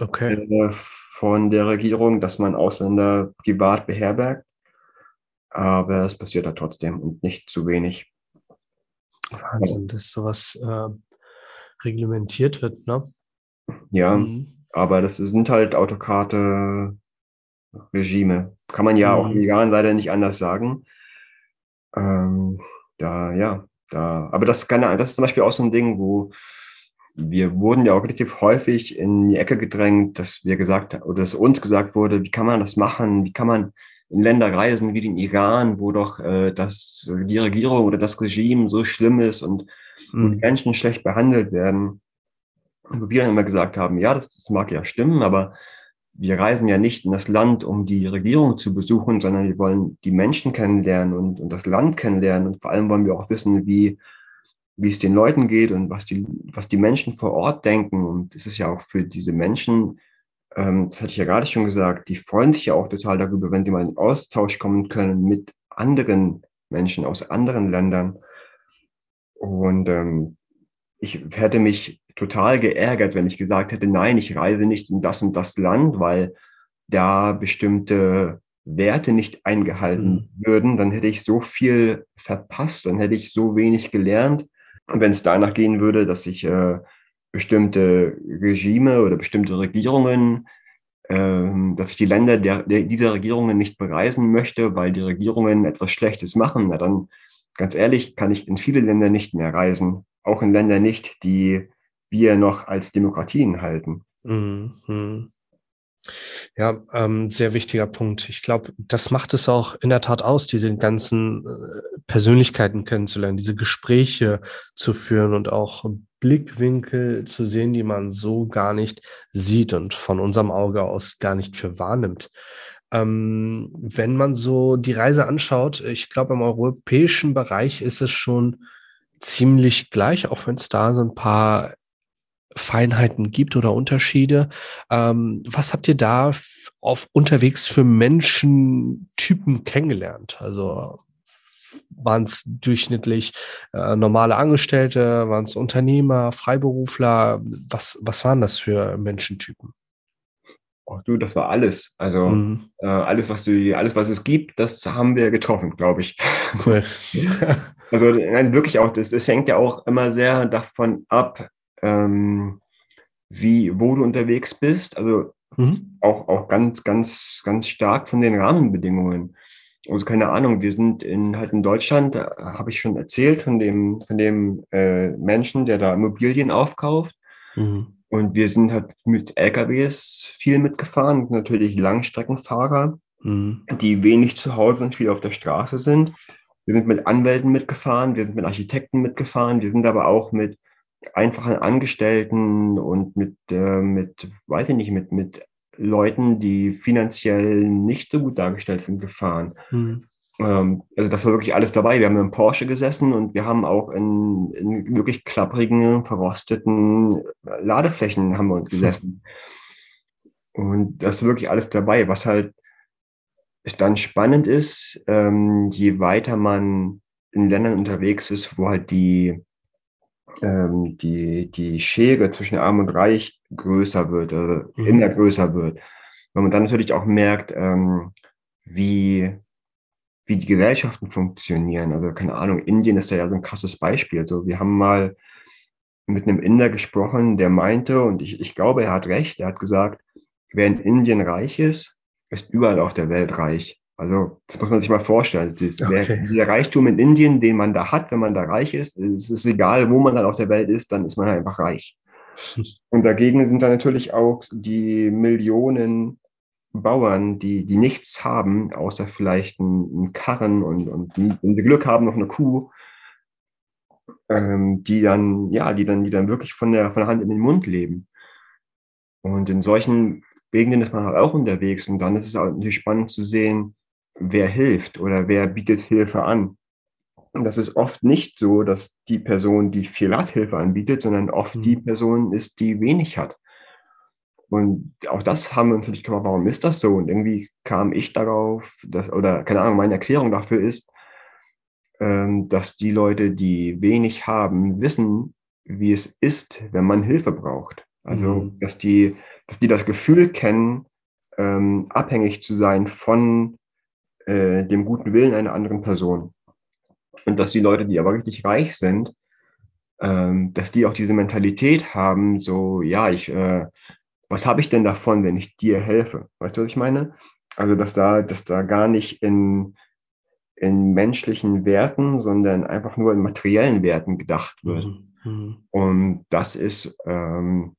okay. äh, von der Regierung, dass man Ausländer privat beherbergt. aber es passiert da trotzdem und nicht zu wenig. Wahnsinn, dass sowas äh, reglementiert wird, ne? Ja, mhm. aber das sind halt autokrate Regime. Kann man ja mhm. auch in Iran leider nicht anders sagen. Ähm, da, ja, da, aber das, kann, das ist zum Beispiel auch so ein Ding, wo wir wurden ja auch relativ häufig in die Ecke gedrängt, dass wir gesagt oder dass uns gesagt wurde, wie kann man das machen? Wie kann man in Länder reisen wie den Iran, wo doch äh, das, die Regierung oder das Regime so schlimm ist und mhm. Menschen schlecht behandelt werden? Wo wir dann immer gesagt haben, ja, das, das mag ja stimmen, aber wir reisen ja nicht in das Land, um die Regierung zu besuchen, sondern wir wollen die Menschen kennenlernen und, und das Land kennenlernen. Und vor allem wollen wir auch wissen, wie, wie es den Leuten geht und was die, was die Menschen vor Ort denken. Und es ist ja auch für diese Menschen, ähm, das hatte ich ja gerade schon gesagt, die freuen sich ja auch total darüber, wenn sie mal in Austausch kommen können mit anderen Menschen aus anderen Ländern. Und ähm, ich hätte mich total geärgert, wenn ich gesagt hätte, nein, ich reise nicht in das und das Land, weil da bestimmte Werte nicht eingehalten mhm. würden, dann hätte ich so viel verpasst, dann hätte ich so wenig gelernt. Und wenn es danach gehen würde, dass ich äh, bestimmte Regime oder bestimmte Regierungen, äh, dass ich die Länder der, der, dieser Regierungen nicht bereisen möchte, weil die Regierungen etwas Schlechtes machen, na dann, ganz ehrlich, kann ich in viele Länder nicht mehr reisen. Auch in Länder nicht, die wir noch als Demokratien halten. Mhm. Ja, ähm, sehr wichtiger Punkt. Ich glaube, das macht es auch in der Tat aus, diese ganzen äh, Persönlichkeiten kennenzulernen, diese Gespräche zu führen und auch Blickwinkel zu sehen, die man so gar nicht sieht und von unserem Auge aus gar nicht für wahrnimmt. Ähm, wenn man so die Reise anschaut, ich glaube, im europäischen Bereich ist es schon ziemlich gleich, auch wenn es da so ein paar Feinheiten gibt oder Unterschiede. Ähm, was habt ihr da auf unterwegs für Menschentypen kennengelernt? Also waren es durchschnittlich äh, normale Angestellte, waren es Unternehmer, Freiberufler? Was, was waren das für Menschentypen? Oh, du, das war alles. Also mhm. äh, alles, was du, alles, was es gibt, das haben wir getroffen, glaube ich. Cool. also nein, wirklich auch, das, das hängt ja auch immer sehr davon ab, ähm, wie, wo du unterwegs bist. Also mhm. auch, auch ganz, ganz, ganz stark von den Rahmenbedingungen. Also keine Ahnung, wir sind in, halt in Deutschland, habe ich schon erzählt, von dem, von dem äh, Menschen, der da Immobilien aufkauft. Mhm. Und wir sind halt mit LKWs viel mitgefahren, natürlich Langstreckenfahrer, mhm. die wenig zu Hause und viel auf der Straße sind. Wir sind mit Anwälten mitgefahren, wir sind mit Architekten mitgefahren, wir sind aber auch mit einfachen Angestellten und mit, äh, mit, weiß ich nicht, mit, mit Leuten, die finanziell nicht so gut dargestellt sind, gefahren. Mhm. Ähm, also das war wirklich alles dabei. Wir haben im Porsche gesessen und wir haben auch in, in wirklich klapprigen, verrosteten Ladeflächen haben wir uns gesessen. Und das ist wirklich alles dabei, was halt dann spannend ist, ähm, je weiter man in Ländern unterwegs ist, wo halt die ähm, die, die Schere zwischen Arm und Reich größer wird, äh, mhm. immer größer wird. Wenn man dann natürlich auch merkt, ähm, wie, wie die Gesellschaften funktionieren. Also keine Ahnung, Indien ist da ja so ein krasses Beispiel. Also wir haben mal mit einem Inder gesprochen, der meinte, und ich, ich glaube, er hat recht, er hat gesagt, wer in Indien reich ist, ist überall auf der Welt reich. Also das muss man sich mal vorstellen. Das, okay. der, der, Reichtum in Indien, den man da hat, wenn man da reich ist, es ist egal, wo man dann auf der Welt ist, dann ist man halt einfach reich. Und dagegen sind da natürlich auch die Millionen Bauern, die, die nichts haben, außer vielleicht einen Karren und, und wenn sie Glück haben, noch eine Kuh, ähm, die dann, ja, die dann, die dann wirklich von der, von der Hand in den Mund leben. Und in solchen Gegenden ist man halt auch unterwegs und dann ist es auch natürlich spannend zu sehen, wer hilft oder wer bietet Hilfe an. Und das ist oft nicht so, dass die Person, die viel hat, Hilfe anbietet, sondern oft mhm. die Person ist, die wenig hat. Und auch das haben wir uns natürlich gemacht, warum ist das so? Und irgendwie kam ich darauf, dass, oder keine Ahnung, meine Erklärung dafür ist, ähm, dass die Leute, die wenig haben, wissen, wie es ist, wenn man Hilfe braucht. Also, mhm. dass, die, dass die das Gefühl kennen, ähm, abhängig zu sein von äh, dem guten Willen einer anderen Person. Und dass die Leute, die aber richtig reich sind, ähm, dass die auch diese Mentalität haben, so, ja, ich, äh, was habe ich denn davon, wenn ich dir helfe? Weißt du, was ich meine? Also, dass da, dass da gar nicht in, in menschlichen Werten, sondern einfach nur in materiellen Werten gedacht wird. Mhm. mhm. Und das ist, ähm,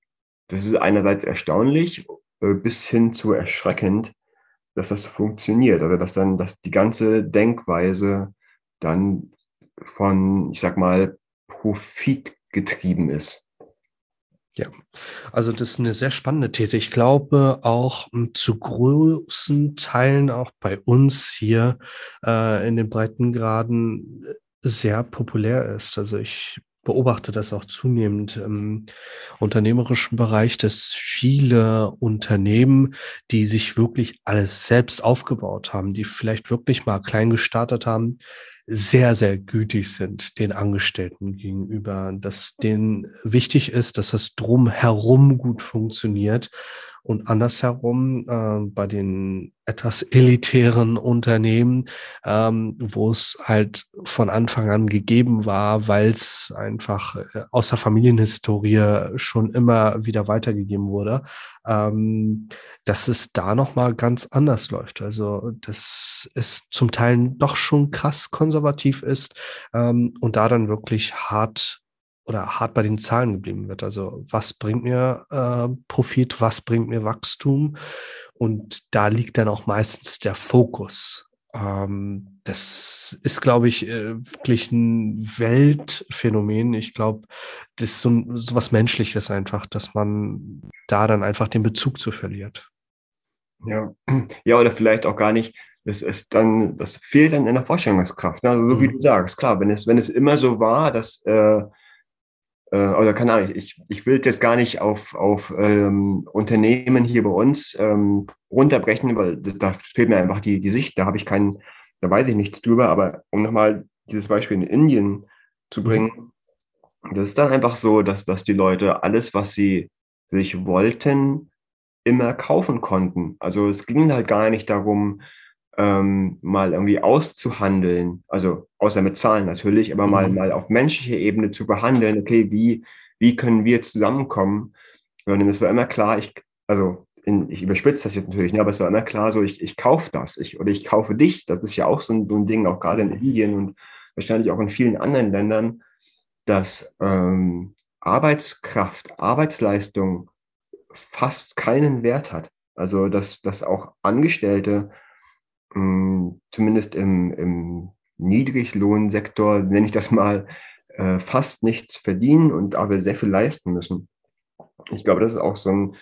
das ist einerseits erstaunlich äh, bis hin zu erschreckend, dass das funktioniert. Also dass dann, dass die ganze Denkweise dann von, ich sag mal, Profit getrieben ist. Ja, also das ist eine sehr spannende These. Ich glaube auch hm, zu großen Teilen auch bei uns hier äh, in den Breitengraden äh, sehr populär ist. Also ich beobachte das auch zunehmend im unternehmerischen Bereich, dass viele Unternehmen, die sich wirklich alles selbst aufgebaut haben, die vielleicht wirklich mal klein gestartet haben, sehr, sehr gütig sind den Angestellten gegenüber, dass denen wichtig ist, dass das drumherum gut funktioniert und andersherum äh, bei den etwas elitären Unternehmen, ähm, wo es halt von Anfang an gegeben war, weil es einfach äh, aus der Familienhistorie schon immer wieder weitergegeben wurde, ähm, dass es da nochmal ganz anders läuft. Also, dass es zum Teil doch schon krass konservativ ist ähm, und da dann wirklich hart oder hart bei den Zahlen geblieben wird. Also was bringt mir äh, Profit, was bringt mir Wachstum? Und da liegt dann auch meistens der Fokus. Ähm, das ist, glaube ich, äh, wirklich ein Weltphänomen. Ich glaube, das ist so, so was Menschliches einfach, dass man da dann einfach den Bezug zu verliert. Ja, ja, oder vielleicht auch gar nicht. Das ist dann, das fehlt dann in der Vorstellungskraft. Ne? Also so mhm. wie du sagst, klar, wenn es, wenn es immer so war, dass äh, oder keine Ahnung, ich, ich will jetzt gar nicht auf, auf ähm, Unternehmen hier bei uns ähm, runterbrechen, weil das, da fehlt mir einfach die, die Sicht, da habe ich keinen, da weiß ich nichts drüber, aber um nochmal dieses Beispiel in Indien zu mhm. bringen, das ist dann einfach so, dass, dass die Leute alles, was sie sich wollten, immer kaufen konnten. Also es ging halt gar nicht darum, ähm, mal irgendwie auszuhandeln, also außer mit Zahlen natürlich, aber mal, mhm. mal auf menschlicher Ebene zu behandeln, okay, wie, wie können wir zusammenkommen? Und es war immer klar, ich, also in, ich überspitze das jetzt natürlich, ne, aber es war immer klar, so ich, ich kaufe das ich, oder ich kaufe dich. Das ist ja auch so ein, so ein Ding, auch gerade in Indien und wahrscheinlich auch in vielen anderen Ländern, dass ähm, Arbeitskraft, Arbeitsleistung fast keinen Wert hat. Also dass, dass auch Angestellte hm, zumindest im, im Niedriglohnsektor, nenne ich das mal, äh, fast nichts verdienen und aber sehr viel leisten müssen. Ich glaube, das ist auch so ein,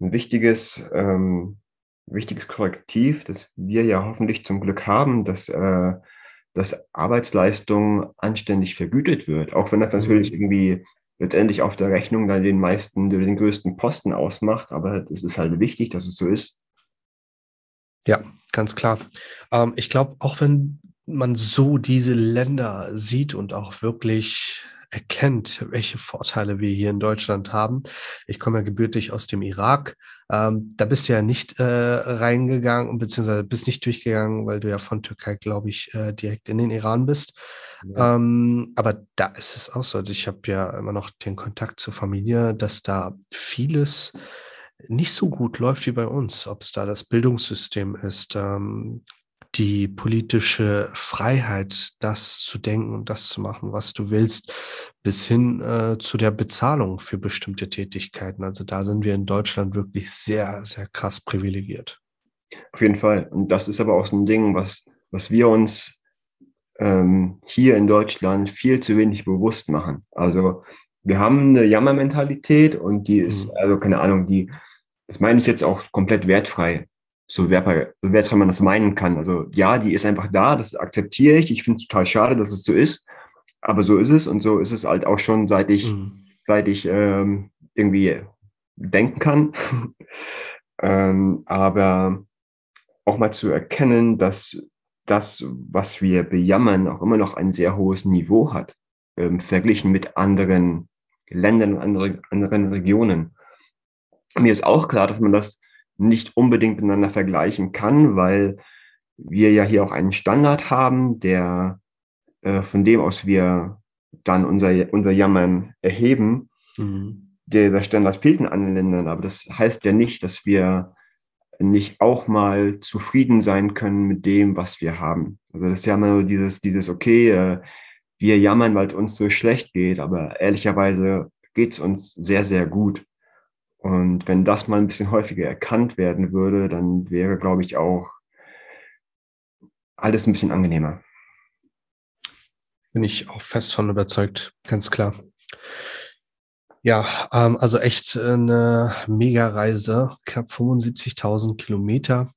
ein wichtiges, ähm, wichtiges Korrektiv, das wir ja hoffentlich zum Glück haben, dass, äh, dass Arbeitsleistung anständig vergütet wird, auch wenn das natürlich mhm. irgendwie letztendlich auf der Rechnung dann den meisten, den größten Posten ausmacht, aber es ist halt wichtig, dass es so ist. Ja, ganz klar. Ähm, ich glaube, auch wenn man so diese Länder sieht und auch wirklich erkennt, welche Vorteile wir hier in Deutschland haben. Ich komme ja gebürtig aus dem Irak. Ähm, da bist du ja nicht äh, reingegangen, beziehungsweise bist nicht durchgegangen, weil du ja von Türkei, glaube ich, äh, direkt in den Iran bist. Ja. Ähm, aber da ist es auch so. Also ich habe ja immer noch den Kontakt zur Familie, dass da vieles nicht so gut läuft wie bei uns, ob es da das Bildungssystem ist, ähm, die politische Freiheit, das zu denken und das zu machen, was du willst, bis hin äh, zu der Bezahlung für bestimmte Tätigkeiten. Also da sind wir in Deutschland wirklich sehr, sehr krass privilegiert. Auf jeden Fall. Und das ist aber auch so ein Ding, was, was wir uns ähm, hier in Deutschland viel zu wenig bewusst machen. Also wir haben eine Jammermentalität und die ist, mhm. also keine Ahnung, die, das meine ich jetzt auch komplett wertfrei, so wertfrei, so wertfrei man das meinen kann. Also ja, die ist einfach da, das akzeptiere ich. Ich finde es total schade, dass es so ist, aber so ist es und so ist es halt auch schon, seit ich, mhm. seit ich ähm, irgendwie denken kann. ähm, aber auch mal zu erkennen, dass das, was wir bejammern, auch immer noch ein sehr hohes Niveau hat, ähm, verglichen mit anderen Ländern und andere, anderen Regionen. Mir ist auch klar, dass man das nicht unbedingt miteinander vergleichen kann, weil wir ja hier auch einen Standard haben, der äh, von dem aus wir dann unser, unser Jammern erheben. Mhm. Der, der Standard fehlt in anderen Ländern, aber das heißt ja nicht, dass wir nicht auch mal zufrieden sein können mit dem, was wir haben. Also das ist ja immer so dieses, dieses, okay, äh, wir jammern, weil es uns so schlecht geht, aber ehrlicherweise geht es uns sehr, sehr gut. Und wenn das mal ein bisschen häufiger erkannt werden würde, dann wäre, glaube ich, auch alles ein bisschen angenehmer. Bin ich auch fest von überzeugt, ganz klar. Ja, ähm, also echt eine Mega-Reise, knapp 75.000 Kilometer.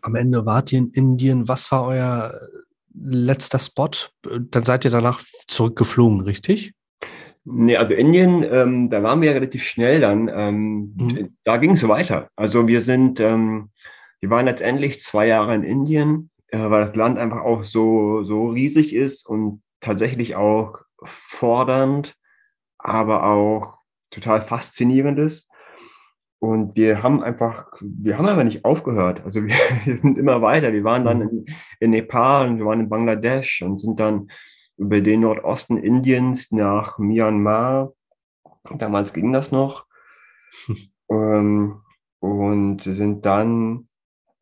Am Ende wart ihr in Indien. Was war euer letzter Spot? Dann seid ihr danach zurückgeflogen, richtig? Nee, also Indien, ähm, da waren wir ja relativ schnell dann. Ähm, mhm. Da ging es weiter. Also wir sind, ähm, wir waren letztendlich zwei Jahre in Indien, äh, weil das Land einfach auch so, so riesig ist und tatsächlich auch fordernd, aber auch total faszinierend ist. Und wir haben einfach, wir haben aber nicht aufgehört. Also wir, wir sind immer weiter. Wir waren dann mhm. in, in Nepal und wir waren in Bangladesch und sind dann über den Nordosten Indiens nach Myanmar. Damals ging das noch. ähm, und sind dann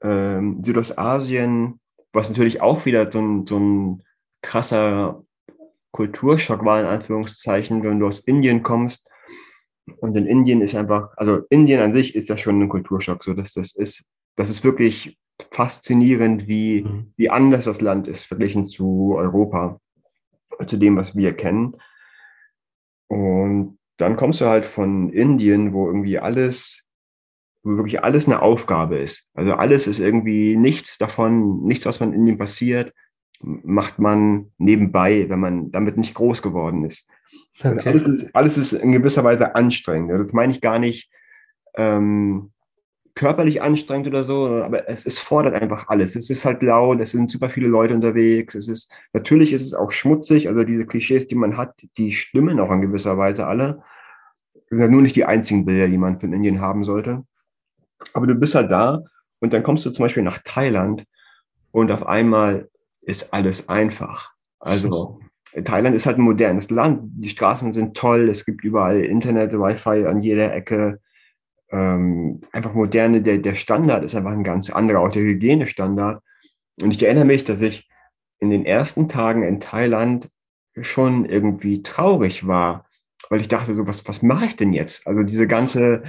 ähm, Südostasien, was natürlich auch wieder so ein, so ein krasser Kulturschock war, in Anführungszeichen, wenn du aus Indien kommst. Und in Indien ist einfach, also Indien an sich ist ja schon ein Kulturschock. So dass das ist, das ist wirklich faszinierend, wie, mhm. wie anders das Land ist verglichen zu Europa zu dem, was wir kennen. Und dann kommst du halt von Indien, wo irgendwie alles, wo wirklich alles eine Aufgabe ist. Also alles ist irgendwie nichts davon, nichts, was man in Indien passiert, macht man nebenbei, wenn man damit nicht groß geworden ist. Okay. Alles, ist alles ist in gewisser Weise anstrengend. Das meine ich gar nicht ähm, körperlich anstrengend oder so, aber es, es fordert einfach alles. Es ist halt laut, es sind super viele Leute unterwegs, es ist, natürlich ist es auch schmutzig, also diese Klischees, die man hat, die stimmen auch in gewisser Weise alle. Das sind ja nur nicht die einzigen Bilder, die man von Indien haben sollte. Aber du bist halt da und dann kommst du zum Beispiel nach Thailand und auf einmal ist alles einfach. Also Thailand ist halt ein modernes Land, die Straßen sind toll, es gibt überall Internet, Wi-Fi an jeder Ecke ähm, einfach moderne, der, der Standard ist einfach ein ganz anderer, auch der Hygienestandard. Und ich erinnere mich, dass ich in den ersten Tagen in Thailand schon irgendwie traurig war, weil ich dachte so, was, was mache ich denn jetzt? Also diese ganze,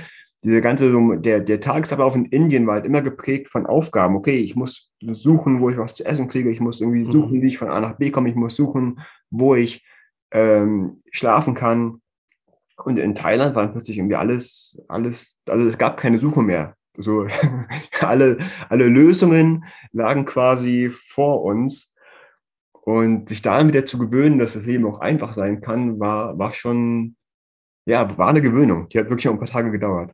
diese ganze, der, der Tagesablauf in Indien war halt immer geprägt von Aufgaben. Okay, ich muss suchen, wo ich was zu essen kriege, ich muss irgendwie mhm. suchen, wie ich von A nach B komme, ich muss suchen, wo ich ähm, schlafen kann. Und in Thailand waren plötzlich irgendwie alles, alles, also es gab keine Suche mehr. So alle, alle Lösungen lagen quasi vor uns. Und sich daran wieder zu gewöhnen, dass das Leben auch einfach sein kann, war, war schon, ja, war eine Gewöhnung. Die hat wirklich auch ein paar Tage gedauert.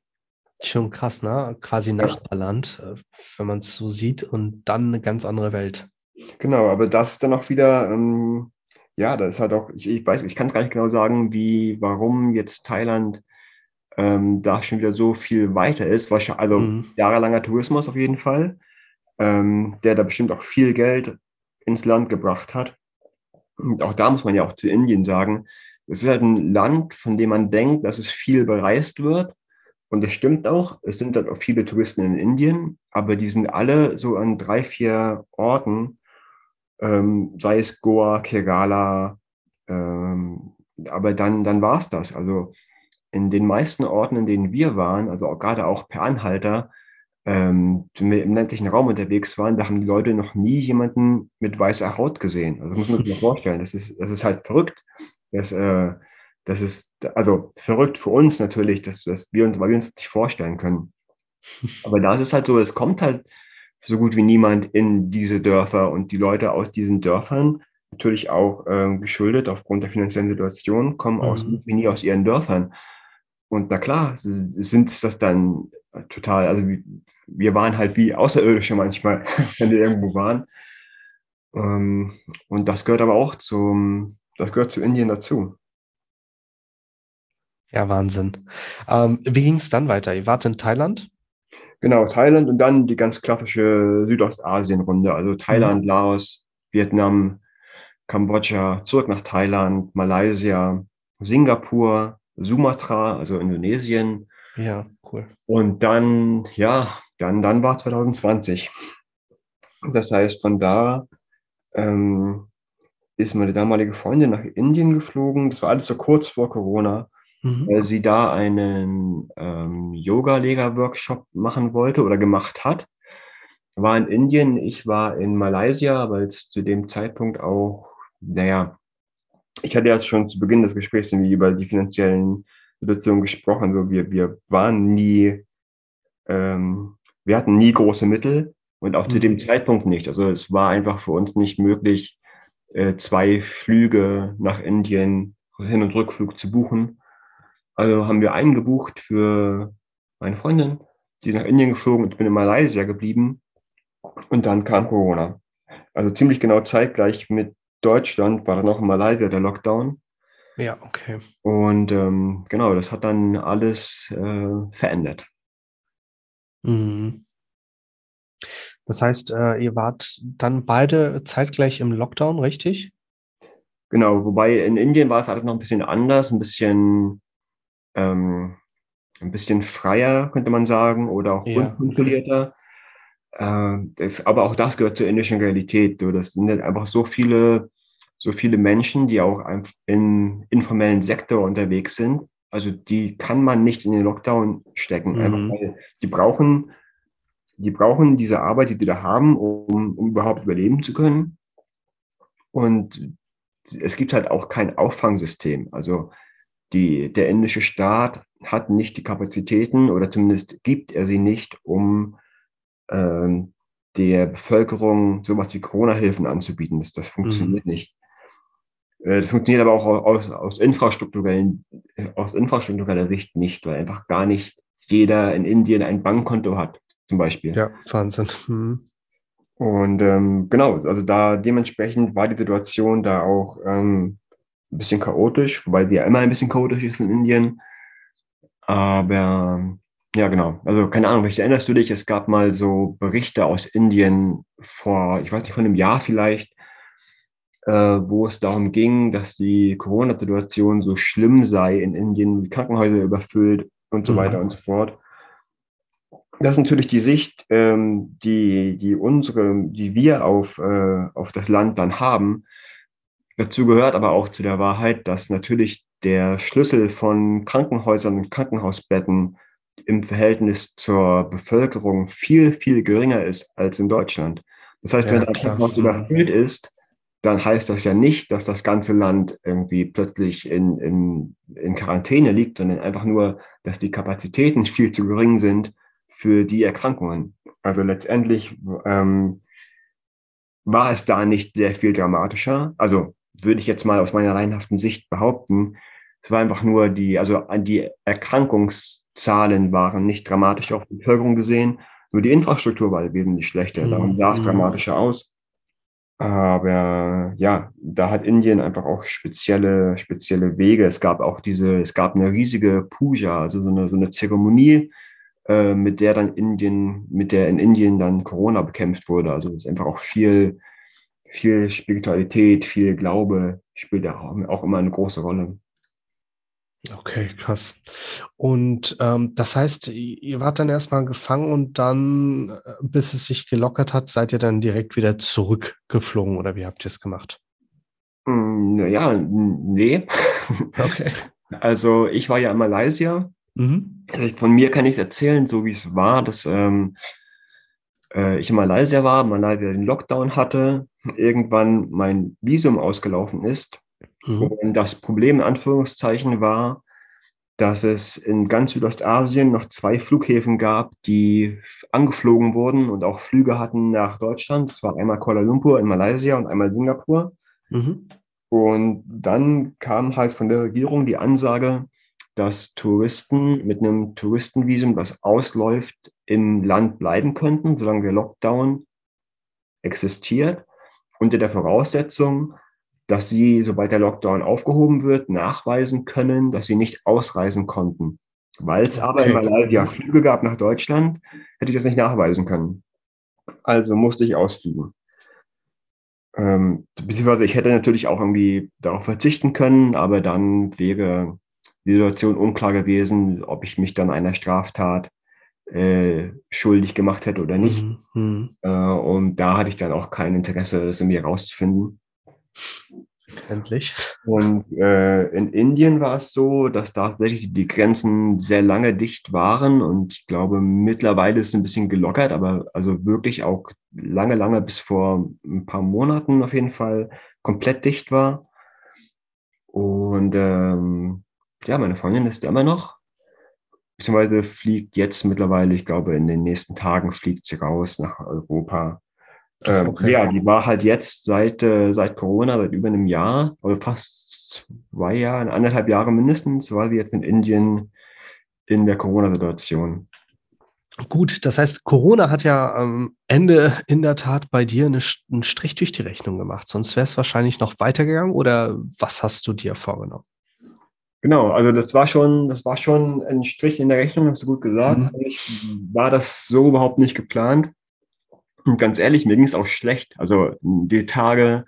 Schon krass, ne? Quasi Nachbarland, äh, wenn man es so sieht, und dann eine ganz andere Welt. Genau, aber das ist dann auch wieder, ähm, ja, da ist halt auch, ich, ich weiß, ich kann es gar nicht genau sagen, wie, warum jetzt Thailand ähm, da schon wieder so viel weiter ist. Also mhm. jahrelanger Tourismus auf jeden Fall, ähm, der da bestimmt auch viel Geld ins Land gebracht hat. Und auch da muss man ja auch zu Indien sagen, es ist halt ein Land, von dem man denkt, dass es viel bereist wird. Und das stimmt auch. Es sind halt auch viele Touristen in Indien, aber die sind alle so an drei, vier Orten, ähm, sei es Goa, Kerala, ähm, aber dann, dann war es das. Also in den meisten Orten, in denen wir waren, also auch, gerade auch per Anhalter, ähm, wenn wir im ländlichen Raum unterwegs waren, da haben die Leute noch nie jemanden mit weißer Haut gesehen. Also das muss man sich mal vorstellen. Das ist, das ist halt verrückt. Das, äh, das ist also verrückt für uns natürlich, dass, dass wir uns, weil wir uns das nicht vorstellen können. Aber da ist es halt so, es kommt halt so gut wie niemand in diese Dörfer und die Leute aus diesen Dörfern, natürlich auch äh, geschuldet aufgrund der finanziellen Situation, kommen mhm. aus wie nie aus ihren Dörfern. Und na klar, sind das dann total, also wir waren halt wie Außerirdische manchmal, wenn wir irgendwo waren. Ähm, und das gehört aber auch zum, das gehört zu Indien dazu. Ja, Wahnsinn. Ähm, wie ging es dann weiter? Ihr wart in Thailand? Genau, Thailand und dann die ganz klassische Südostasien-Runde, also Thailand, mhm. Laos, Vietnam, Kambodscha, zurück nach Thailand, Malaysia, Singapur, Sumatra, also Indonesien. Ja, cool. Und dann, ja, dann, dann war 2020. Das heißt, von da ähm, ist meine damalige Freundin nach Indien geflogen. Das war alles so kurz vor Corona, mhm. weil sie da einen ähm, Yoga-Leger-Workshop machen wollte oder gemacht hat. War in Indien, ich war in Malaysia, weil es zu dem Zeitpunkt auch, naja, ich hatte ja schon zu Beginn des Gesprächs irgendwie über die finanziellen Situationen gesprochen. So, wir, wir waren nie, ähm, wir hatten nie große Mittel und auch mhm. zu dem Zeitpunkt nicht. Also es war einfach für uns nicht möglich, äh, zwei Flüge nach Indien, Hin- und Rückflug zu buchen. Also haben wir einen gebucht für meine Freundin, die ist nach Indien geflogen und ich bin in Malaysia geblieben. Und dann kam Corona. Also ziemlich genau zeitgleich mit Deutschland war dann auch in Malaysia der Lockdown. Ja, okay. Und ähm, genau, das hat dann alles äh, verändert. Mhm. Das heißt, äh, ihr wart dann beide zeitgleich im Lockdown, richtig? Genau, wobei in Indien war es alles noch ein bisschen anders, ein bisschen, ähm, ein bisschen freier, könnte man sagen, oder auch ja, unkontrollierter. Äh, das, aber auch das gehört zur indischen Realität. Du, das sind halt einfach so viele, so viele Menschen, die auch im informellen Sektor unterwegs sind. Also die kann man nicht in den Lockdown stecken, mhm. einfach weil die brauchen die brauchen diese Arbeit, die die da haben, um, um überhaupt überleben zu können. Und es gibt halt auch kein Auffangsystem. Also die, der indische Staat hat nicht die Kapazitäten oder zumindest gibt er sie nicht, um ähm, der Bevölkerung sowas wie Corona-Hilfen anzubieten. Das, das funktioniert mhm. nicht. Äh, das funktioniert aber auch aus, aus, infrastrukturellen, aus infrastruktureller Sicht nicht, weil einfach gar nicht jeder in Indien ein Bankkonto hat zum Beispiel. Ja, Wahnsinn. Mhm. Und ähm, genau, also da dementsprechend war die Situation da auch ähm, ein bisschen chaotisch, wobei die ja immer ein bisschen chaotisch ist in Indien. Aber ja, genau. Also keine Ahnung, vielleicht erinnerst du dich, es gab mal so Berichte aus Indien vor, ich weiß nicht, von einem Jahr vielleicht, äh, wo es darum ging, dass die Corona-Situation so schlimm sei in Indien, Krankenhäuser überfüllt und so mhm. weiter und so fort das ist natürlich die Sicht, ähm, die, die unsere, die wir auf, äh, auf das Land dann haben. Dazu gehört aber auch zu der Wahrheit, dass natürlich der Schlüssel von Krankenhäusern und Krankenhausbetten im Verhältnis zur Bevölkerung viel, viel geringer ist als in Deutschland. Das heißt, ja, wenn ein Krankenhaus überfüllt ist, dann heißt das ja nicht, dass das ganze Land irgendwie plötzlich in, in, in Quarantäne liegt, sondern einfach nur, dass die Kapazitäten viel zu gering sind, für die Erkrankungen. Also letztendlich ähm, war es da nicht sehr viel dramatischer. Also würde ich jetzt mal aus meiner laienhaften Sicht behaupten, es war einfach nur die, also die Erkrankungszahlen waren nicht dramatisch auf die Bevölkerung gesehen, nur die Infrastruktur war wesentlich schlechter. Darum sah es mhm. dramatischer aus. Aber ja, da hat Indien einfach auch spezielle, spezielle Wege. Es gab auch diese, es gab eine riesige Puja, also so eine, so eine Zeremonie, äh, mit der dann Indien, mit der in Indien dann Corona bekämpft wurde. Also es ist einfach auch viel, viel Spiritualität, viel Glaube spielt da auch immer eine große Rolle. Okay, krass. Und ähm, das heißt, ihr wart dann erstmal gefangen und dann, äh, bis es sich gelockert hat, seid ihr dann direkt wieder zurückgeflogen oder wie habt ihr es gemacht? Hm, naja, nee. Okay. Also ich war ja in Malaysia Mhm. Also von mir kann ich erzählen, so wie es war, dass ähm, äh, ich in Malaysia war, Malaysia den Lockdown hatte, irgendwann mein Visum ausgelaufen ist. Mhm. Und das Problem in Anführungszeichen war, dass es in ganz Südostasien noch zwei Flughäfen gab, die angeflogen wurden und auch Flüge hatten nach Deutschland. Das war einmal Kuala Lumpur in Malaysia und einmal Singapur. Mhm. Und dann kam halt von der Regierung die Ansage, dass Touristen mit einem Touristenvisum, das ausläuft, im Land bleiben könnten, solange der Lockdown existiert, unter der Voraussetzung, dass sie, sobald der Lockdown aufgehoben wird, nachweisen können, dass sie nicht ausreisen konnten. Weil es okay. aber in Malaysia Flüge gab nach Deutschland, hätte ich das nicht nachweisen können. Also musste ich ausfliegen. Ähm, beziehungsweise ich hätte natürlich auch irgendwie darauf verzichten können, aber dann wäre die Situation unklar gewesen, ob ich mich dann einer Straftat äh, schuldig gemacht hätte oder nicht. Mhm. mhm. Äh, und da hatte ich dann auch kein Interesse, das irgendwie rauszufinden. Endlich. Und äh, in Indien war es so, dass tatsächlich die Grenzen sehr lange dicht waren und ich glaube, mittlerweile ist es ein bisschen gelockert, aber also wirklich auch lange, lange bis vor ein paar Monaten auf jeden Fall komplett dicht war. Und ähm, ja, meine Freundin ist immer noch beziehungsweise fliegt jetzt mittlerweile, ich glaube, in den nächsten Tagen fliegt sie raus nach Europa. Ähm, okay. Ja, die war halt jetzt seit, äh, seit Corona, seit über einem Jahr oder fast zwei Jahren, anderthalb Jahre mindestens, war sie jetzt in Indien in der Corona-Situation. Gut, das heißt, Corona hat ja am Ende in der Tat bei dir eine, einen Strich durch die Rechnung gemacht. Sonst wäre es wahrscheinlich noch weitergegangen oder was hast du dir vorgenommen? Genau, also das war schon, das war schon ein Strich in der Rechnung, hast du gut gesagt. Mhm. Ich war das so überhaupt nicht geplant. Und ganz ehrlich, mir ging es auch schlecht. Also die Tage,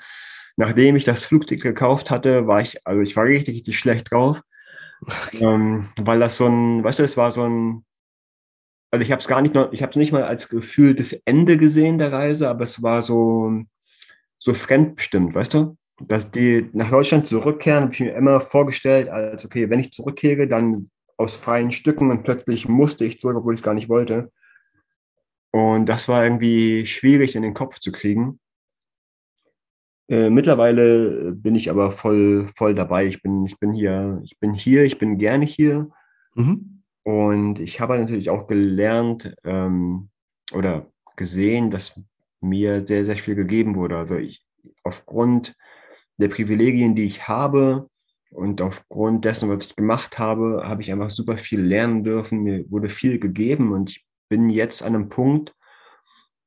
nachdem ich das Flugticket gekauft hatte, war ich, also ich war richtig, richtig schlecht drauf. Okay. Ähm, weil das so ein, weißt du, es war so ein, also ich habe es gar nicht noch, ich habe es nicht mal als Gefühl das Ende gesehen der Reise, aber es war so, so fremdbestimmt, weißt du? Dass die nach Deutschland zurückkehren, habe ich mir immer vorgestellt, als okay, wenn ich zurückkehre, dann aus freien Stücken und plötzlich musste ich zurück, obwohl ich es gar nicht wollte. Und das war irgendwie schwierig in den Kopf zu kriegen. Äh, mittlerweile bin ich aber voll, voll dabei. Ich bin, ich bin hier, ich bin hier, ich bin gerne hier. Mhm. Und ich habe natürlich auch gelernt ähm, oder gesehen, dass mir sehr, sehr viel gegeben wurde. Also ich aufgrund der Privilegien, die ich habe und aufgrund dessen, was ich gemacht habe, habe ich einfach super viel lernen dürfen. Mir wurde viel gegeben und ich bin jetzt an einem Punkt,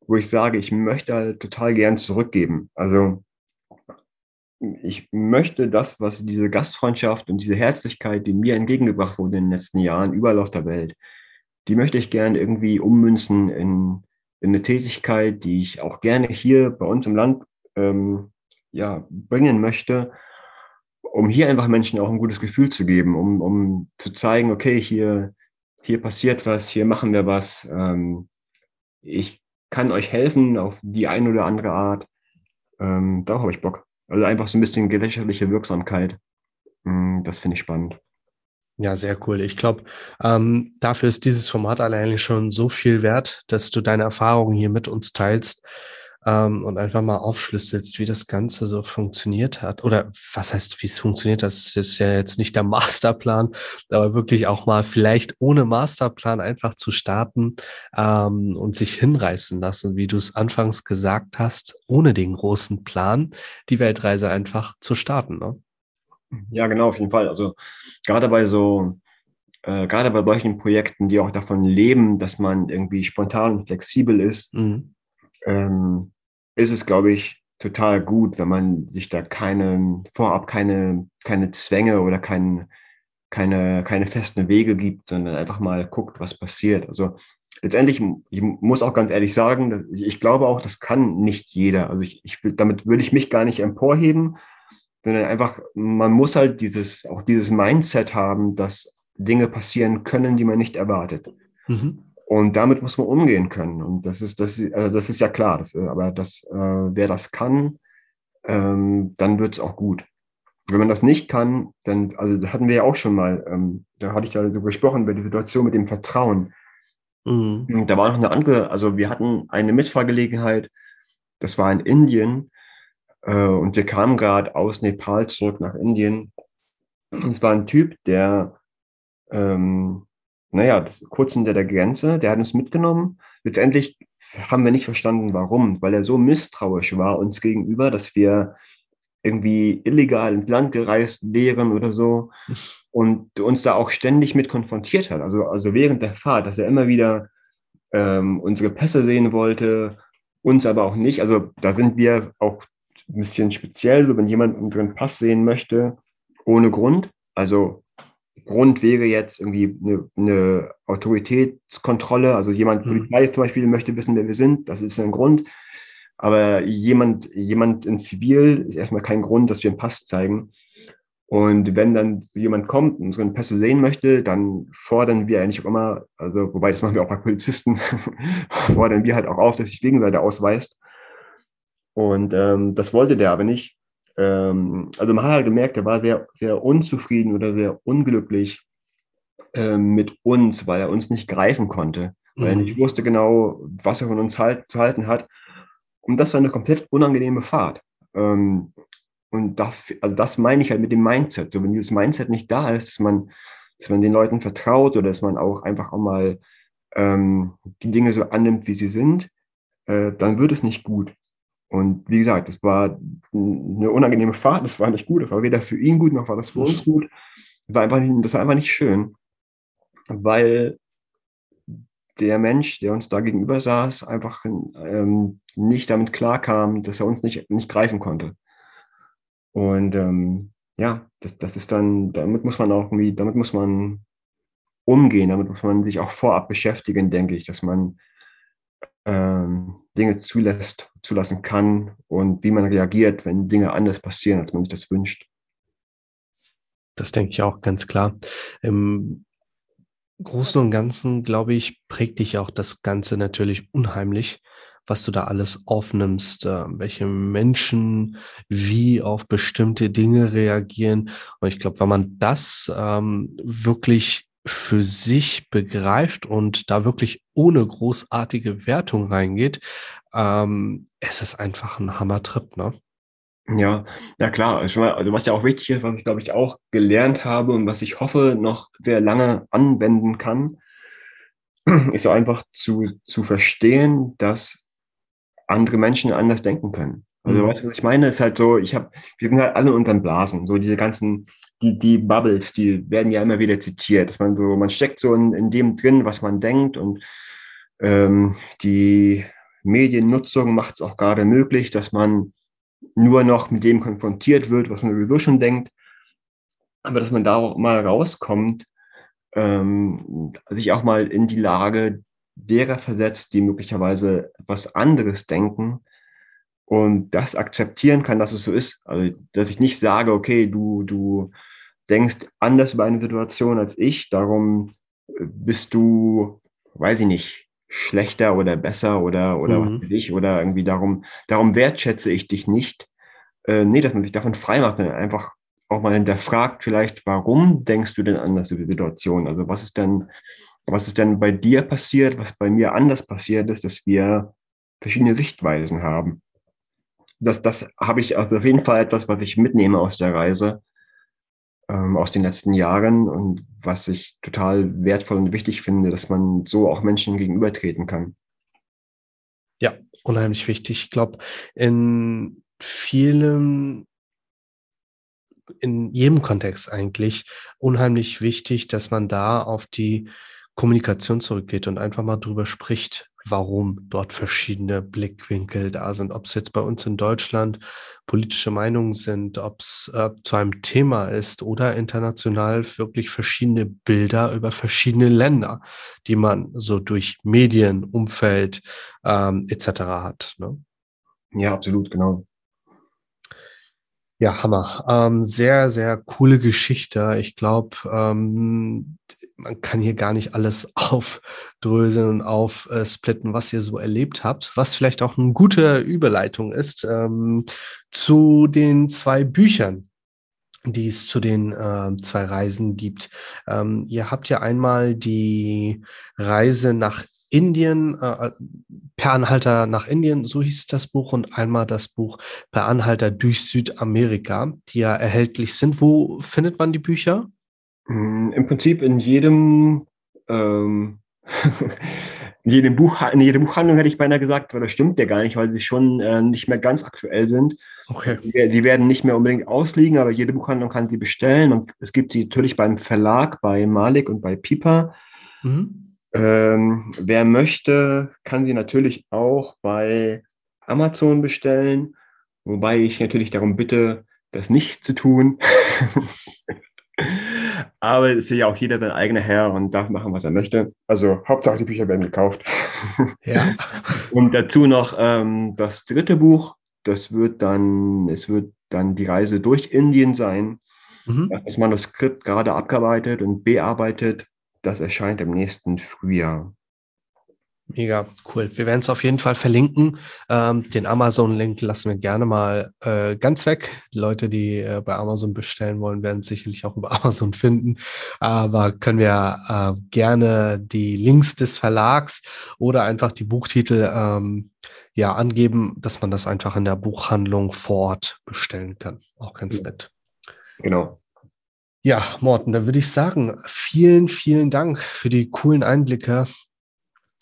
wo ich sage, ich möchte halt total gern zurückgeben. Also ich möchte das, was diese Gastfreundschaft und diese Herzlichkeit, die mir entgegengebracht wurde in den letzten Jahren überall auf der Welt, die möchte ich gern irgendwie ummünzen in, in eine Tätigkeit, die ich auch gerne hier bei uns im Land ähm, ja, bringen möchte, um hier einfach Menschen auch ein gutes Gefühl zu geben, um, um zu zeigen, okay, hier, hier passiert was, hier machen wir was. Ähm, ich kann euch helfen auf die eine oder andere Art. Ähm, da habe ich Bock. Also einfach so ein bisschen gesellschaftliche Wirksamkeit. Mm, das finde ich spannend. Ja, sehr cool. Ich glaube, ähm, dafür ist dieses Format alleine schon so viel wert, dass du deine Erfahrungen hier mit uns teilst ähm, und einfach mal aufschlüsselst, wie das Ganze so funktioniert hat. Oder was heißt, wie es funktioniert hat, das ist ja jetzt nicht der Masterplan, aber wirklich auch mal vielleicht ohne Masterplan einfach zu starten ähm, und sich hinreißen lassen, wie du es anfangs gesagt hast, ohne den großen Plan, die Weltreise einfach zu starten. Ne? Ja, genau, auf jeden Fall. Also gerade bei so äh, gerade bei solchen Projekten, die auch davon leben, dass man irgendwie spontan und flexibel ist, mhm. ähm, ist es, glaube ich, total gut, wenn man sich da keine, vorab keine, keine Zwänge oder kein, keine, keine festen Wege gibt, sondern einfach mal guckt, was passiert. Also letztendlich, ich muss auch ganz ehrlich sagen, ich glaube auch, das kann nicht jeder. Also ich, ich damit würde ich mich gar nicht emporheben, sondern einfach, man muss halt dieses, auch dieses Mindset haben, dass Dinge passieren können, die man nicht erwartet. Mhm. Und damit muss man umgehen können. Und das ist, das, also das ist ja klar. Das, äh, aber das, äh, wer das kann, ähm, dann wird es auch gut. Wenn man das nicht kann, dann, also das hatten wir ja auch schon mal, ähm, da hatte ich da so gesprochen über die Situation mit dem Vertrauen. Mhm. Da war noch eine andere, also wir hatten eine Mitfahrgelegenheit, das war in Indien, äh, und wir kamen gerade aus Nepal zurück nach Indien. Und es war ein Typ, der ähm, naja, kurz hinter der Grenze, der hat uns mitgenommen. Letztendlich haben wir nicht verstanden, warum, weil er so misstrauisch war uns gegenüber, dass wir irgendwie illegal ins Land gereist wären oder so und uns da auch ständig mit konfrontiert hat. Also, also während der Fahrt, dass er immer wieder ähm, unsere Pässe sehen wollte, uns aber auch nicht. Also da sind wir auch ein bisschen speziell, so wenn jemand unseren Pass sehen möchte, ohne Grund. Also Grund wäre jetzt irgendwie eine, eine Autoritätskontrolle. Also jemand, mhm. Polizei zum Beispiel, möchte wissen, wer wir sind. Das ist ein Grund. Aber jemand, jemand in Zivil ist erstmal kein Grund, dass wir einen Pass zeigen. Und wenn dann jemand kommt und so einen Pässe sehen möchte, dann fordern wir eigentlich auch immer, also wobei das machen wir auch bei Polizisten, fordern wir halt auch auf, dass sich Gegenseite ausweist. Und ähm, das wollte der aber nicht. Ähm, also man hat halt gemerkt, er war sehr, sehr unzufrieden oder sehr unglücklich ähm, mit uns, weil er uns nicht greifen konnte, weil mhm. er nicht wusste genau, was er von uns halt, zu halten hat. Und das war eine komplett unangenehme Fahrt. Ähm, und das, also das meine ich halt mit dem Mindset. So, wenn dieses Mindset nicht da ist, dass man, dass man den Leuten vertraut oder dass man auch einfach auch mal ähm, die Dinge so annimmt, wie sie sind, äh, dann wird es nicht gut. Und wie gesagt, das war eine unangenehme Fahrt, das war nicht gut, das war weder für ihn gut, noch war das für uns gut. Das war einfach nicht, das war einfach nicht schön, weil der Mensch, der uns da gegenüber saß, einfach ähm, nicht damit klarkam, dass er uns nicht, nicht greifen konnte. Und ähm, ja, das, das ist dann, damit muss man auch irgendwie, damit muss man umgehen, damit muss man sich auch vorab beschäftigen, denke ich, dass man ähm, Dinge zulässt, zulassen kann und wie man reagiert, wenn Dinge anders passieren, als man sich das wünscht. Das denke ich auch ganz klar. Im Großen und Ganzen, glaube ich, prägt dich auch das Ganze natürlich unheimlich, was du da alles aufnimmst, äh, welche Menschen wie auf bestimmte Dinge reagieren. Und ich glaube, wenn man das ähm, wirklich für sich begreift und da wirklich ohne großartige Wertung reingeht, ähm, es ist einfach ein Hammertrip, ne? Ja, ja klar. Also, was ja auch wichtig ist, was ich glaube ich auch gelernt habe und was ich hoffe noch sehr lange anwenden kann, ist so einfach zu, zu verstehen, dass andere Menschen anders denken können. Also mhm. weißt du, was ich meine? Ist halt so, ich habe, wir sind halt alle unter den Blasen, so diese ganzen die, die Bubbles, die werden ja immer wieder zitiert, dass man so, man steckt so in, in dem drin, was man denkt und ähm, die Mediennutzung macht es auch gerade möglich, dass man nur noch mit dem konfrontiert wird, was man sowieso schon denkt, aber dass man da auch mal rauskommt, ähm, sich auch mal in die Lage derer versetzt, die möglicherweise etwas anderes denken und das akzeptieren kann, dass es so ist. Also, dass ich nicht sage, okay, du, du denkst anders über eine Situation als ich, darum äh, bist du, weiß ich nicht, schlechter oder besser oder, oder mhm. was ich, oder irgendwie darum, darum wertschätze ich dich nicht. Äh, nee, dass man sich davon frei macht, sondern einfach auch mal hinterfragt, vielleicht, warum denkst du denn anders über die Situation? Also, was ist denn, was ist denn bei dir passiert, was bei mir anders passiert ist, dass wir verschiedene Sichtweisen haben? Das, das habe ich also auf jeden Fall etwas, was ich mitnehme aus der Reise, ähm, aus den letzten Jahren und was ich total wertvoll und wichtig finde, dass man so auch Menschen gegenübertreten kann. Ja, unheimlich wichtig. Ich glaube, in vielen, in jedem Kontext eigentlich unheimlich wichtig, dass man da auf die Kommunikation zurückgeht und einfach mal drüber spricht, warum dort verschiedene Blickwinkel da sind. Ob es jetzt bei uns in Deutschland politische Meinungen sind, ob es äh, zu einem Thema ist oder international wirklich verschiedene Bilder über verschiedene Länder, die man so durch Medien, Umfeld ähm, etc. hat. Ne? Ja, absolut, genau. Ja, Hammer. Ähm, sehr, sehr coole Geschichte. Ich glaube, ähm, man kann hier gar nicht alles aufdröseln und aufsplitten, was ihr so erlebt habt. Was vielleicht auch eine gute Überleitung ist ähm, zu den zwei Büchern, die es zu den äh, zwei Reisen gibt. Ähm, ihr habt ja einmal die Reise nach Indien, äh, Per Anhalter nach Indien, so hieß das Buch, und einmal das Buch Per Anhalter durch Südamerika, die ja erhältlich sind. Wo findet man die Bücher? Hm, Im Prinzip in jedem, ähm, in jedem Buch, in jeder Buchhandlung hätte ich beinahe gesagt, aber das stimmt ja gar nicht, weil sie schon äh, nicht mehr ganz aktuell sind. Okay. Die, die, werden nicht mehr unbedingt ausliegen, aber jede Buchhandlung kann sie bestellen. Und es gibt sie natürlich beim Verlag, bei Malik und bei Piper. Mhm. Ähm, wer möchte, kann sie natürlich auch bei Amazon bestellen, wobei ich natürlich darum bitte, das nicht zu tun. Aber es ist ja auch jeder sein eigener Herr und darf machen, was er möchte. Also Hauptsache die Bücher werden gekauft. Ja. und dazu noch ähm, das dritte Buch. Das wird dann, es wird dann die Reise durch Indien sein. Mhm. Das Manuskript gerade abgearbeitet und bearbeitet. Das erscheint im nächsten Frühjahr. Mega cool. Wir werden es auf jeden Fall verlinken. Ähm, den Amazon-Link lassen wir gerne mal äh, ganz weg. Die Leute, die äh, bei Amazon bestellen wollen, werden es sicherlich auch über Amazon finden. Aber können wir äh, gerne die Links des Verlags oder einfach die Buchtitel ähm, ja angeben, dass man das einfach in der Buchhandlung vor Ort bestellen kann. Auch ganz nett. Genau. Ja, Morten, dann würde ich sagen, vielen, vielen Dank für die coolen Einblicke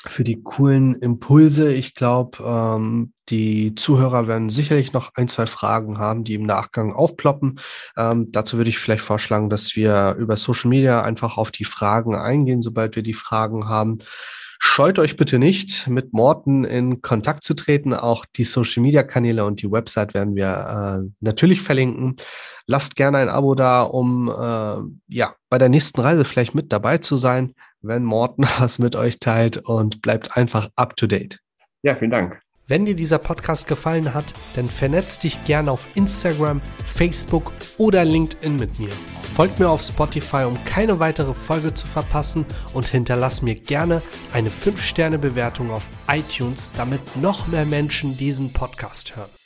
für die coolen Impulse. Ich glaube, ähm, die Zuhörer werden sicherlich noch ein, zwei Fragen haben, die im Nachgang aufploppen. Ähm, dazu würde ich vielleicht vorschlagen, dass wir über Social Media einfach auf die Fragen eingehen, sobald wir die Fragen haben. Scheut euch bitte nicht, mit Morten in Kontakt zu treten. Auch die Social Media Kanäle und die Website werden wir äh, natürlich verlinken. Lasst gerne ein Abo da, um äh, ja bei der nächsten Reise vielleicht mit dabei zu sein wenn Morten was mit euch teilt und bleibt einfach up to date. Ja, vielen Dank. Wenn dir dieser Podcast gefallen hat, dann vernetz dich gerne auf Instagram, Facebook oder LinkedIn mit mir. Folgt mir auf Spotify, um keine weitere Folge zu verpassen und hinterlass mir gerne eine 5-Sterne-Bewertung auf iTunes, damit noch mehr Menschen diesen Podcast hören.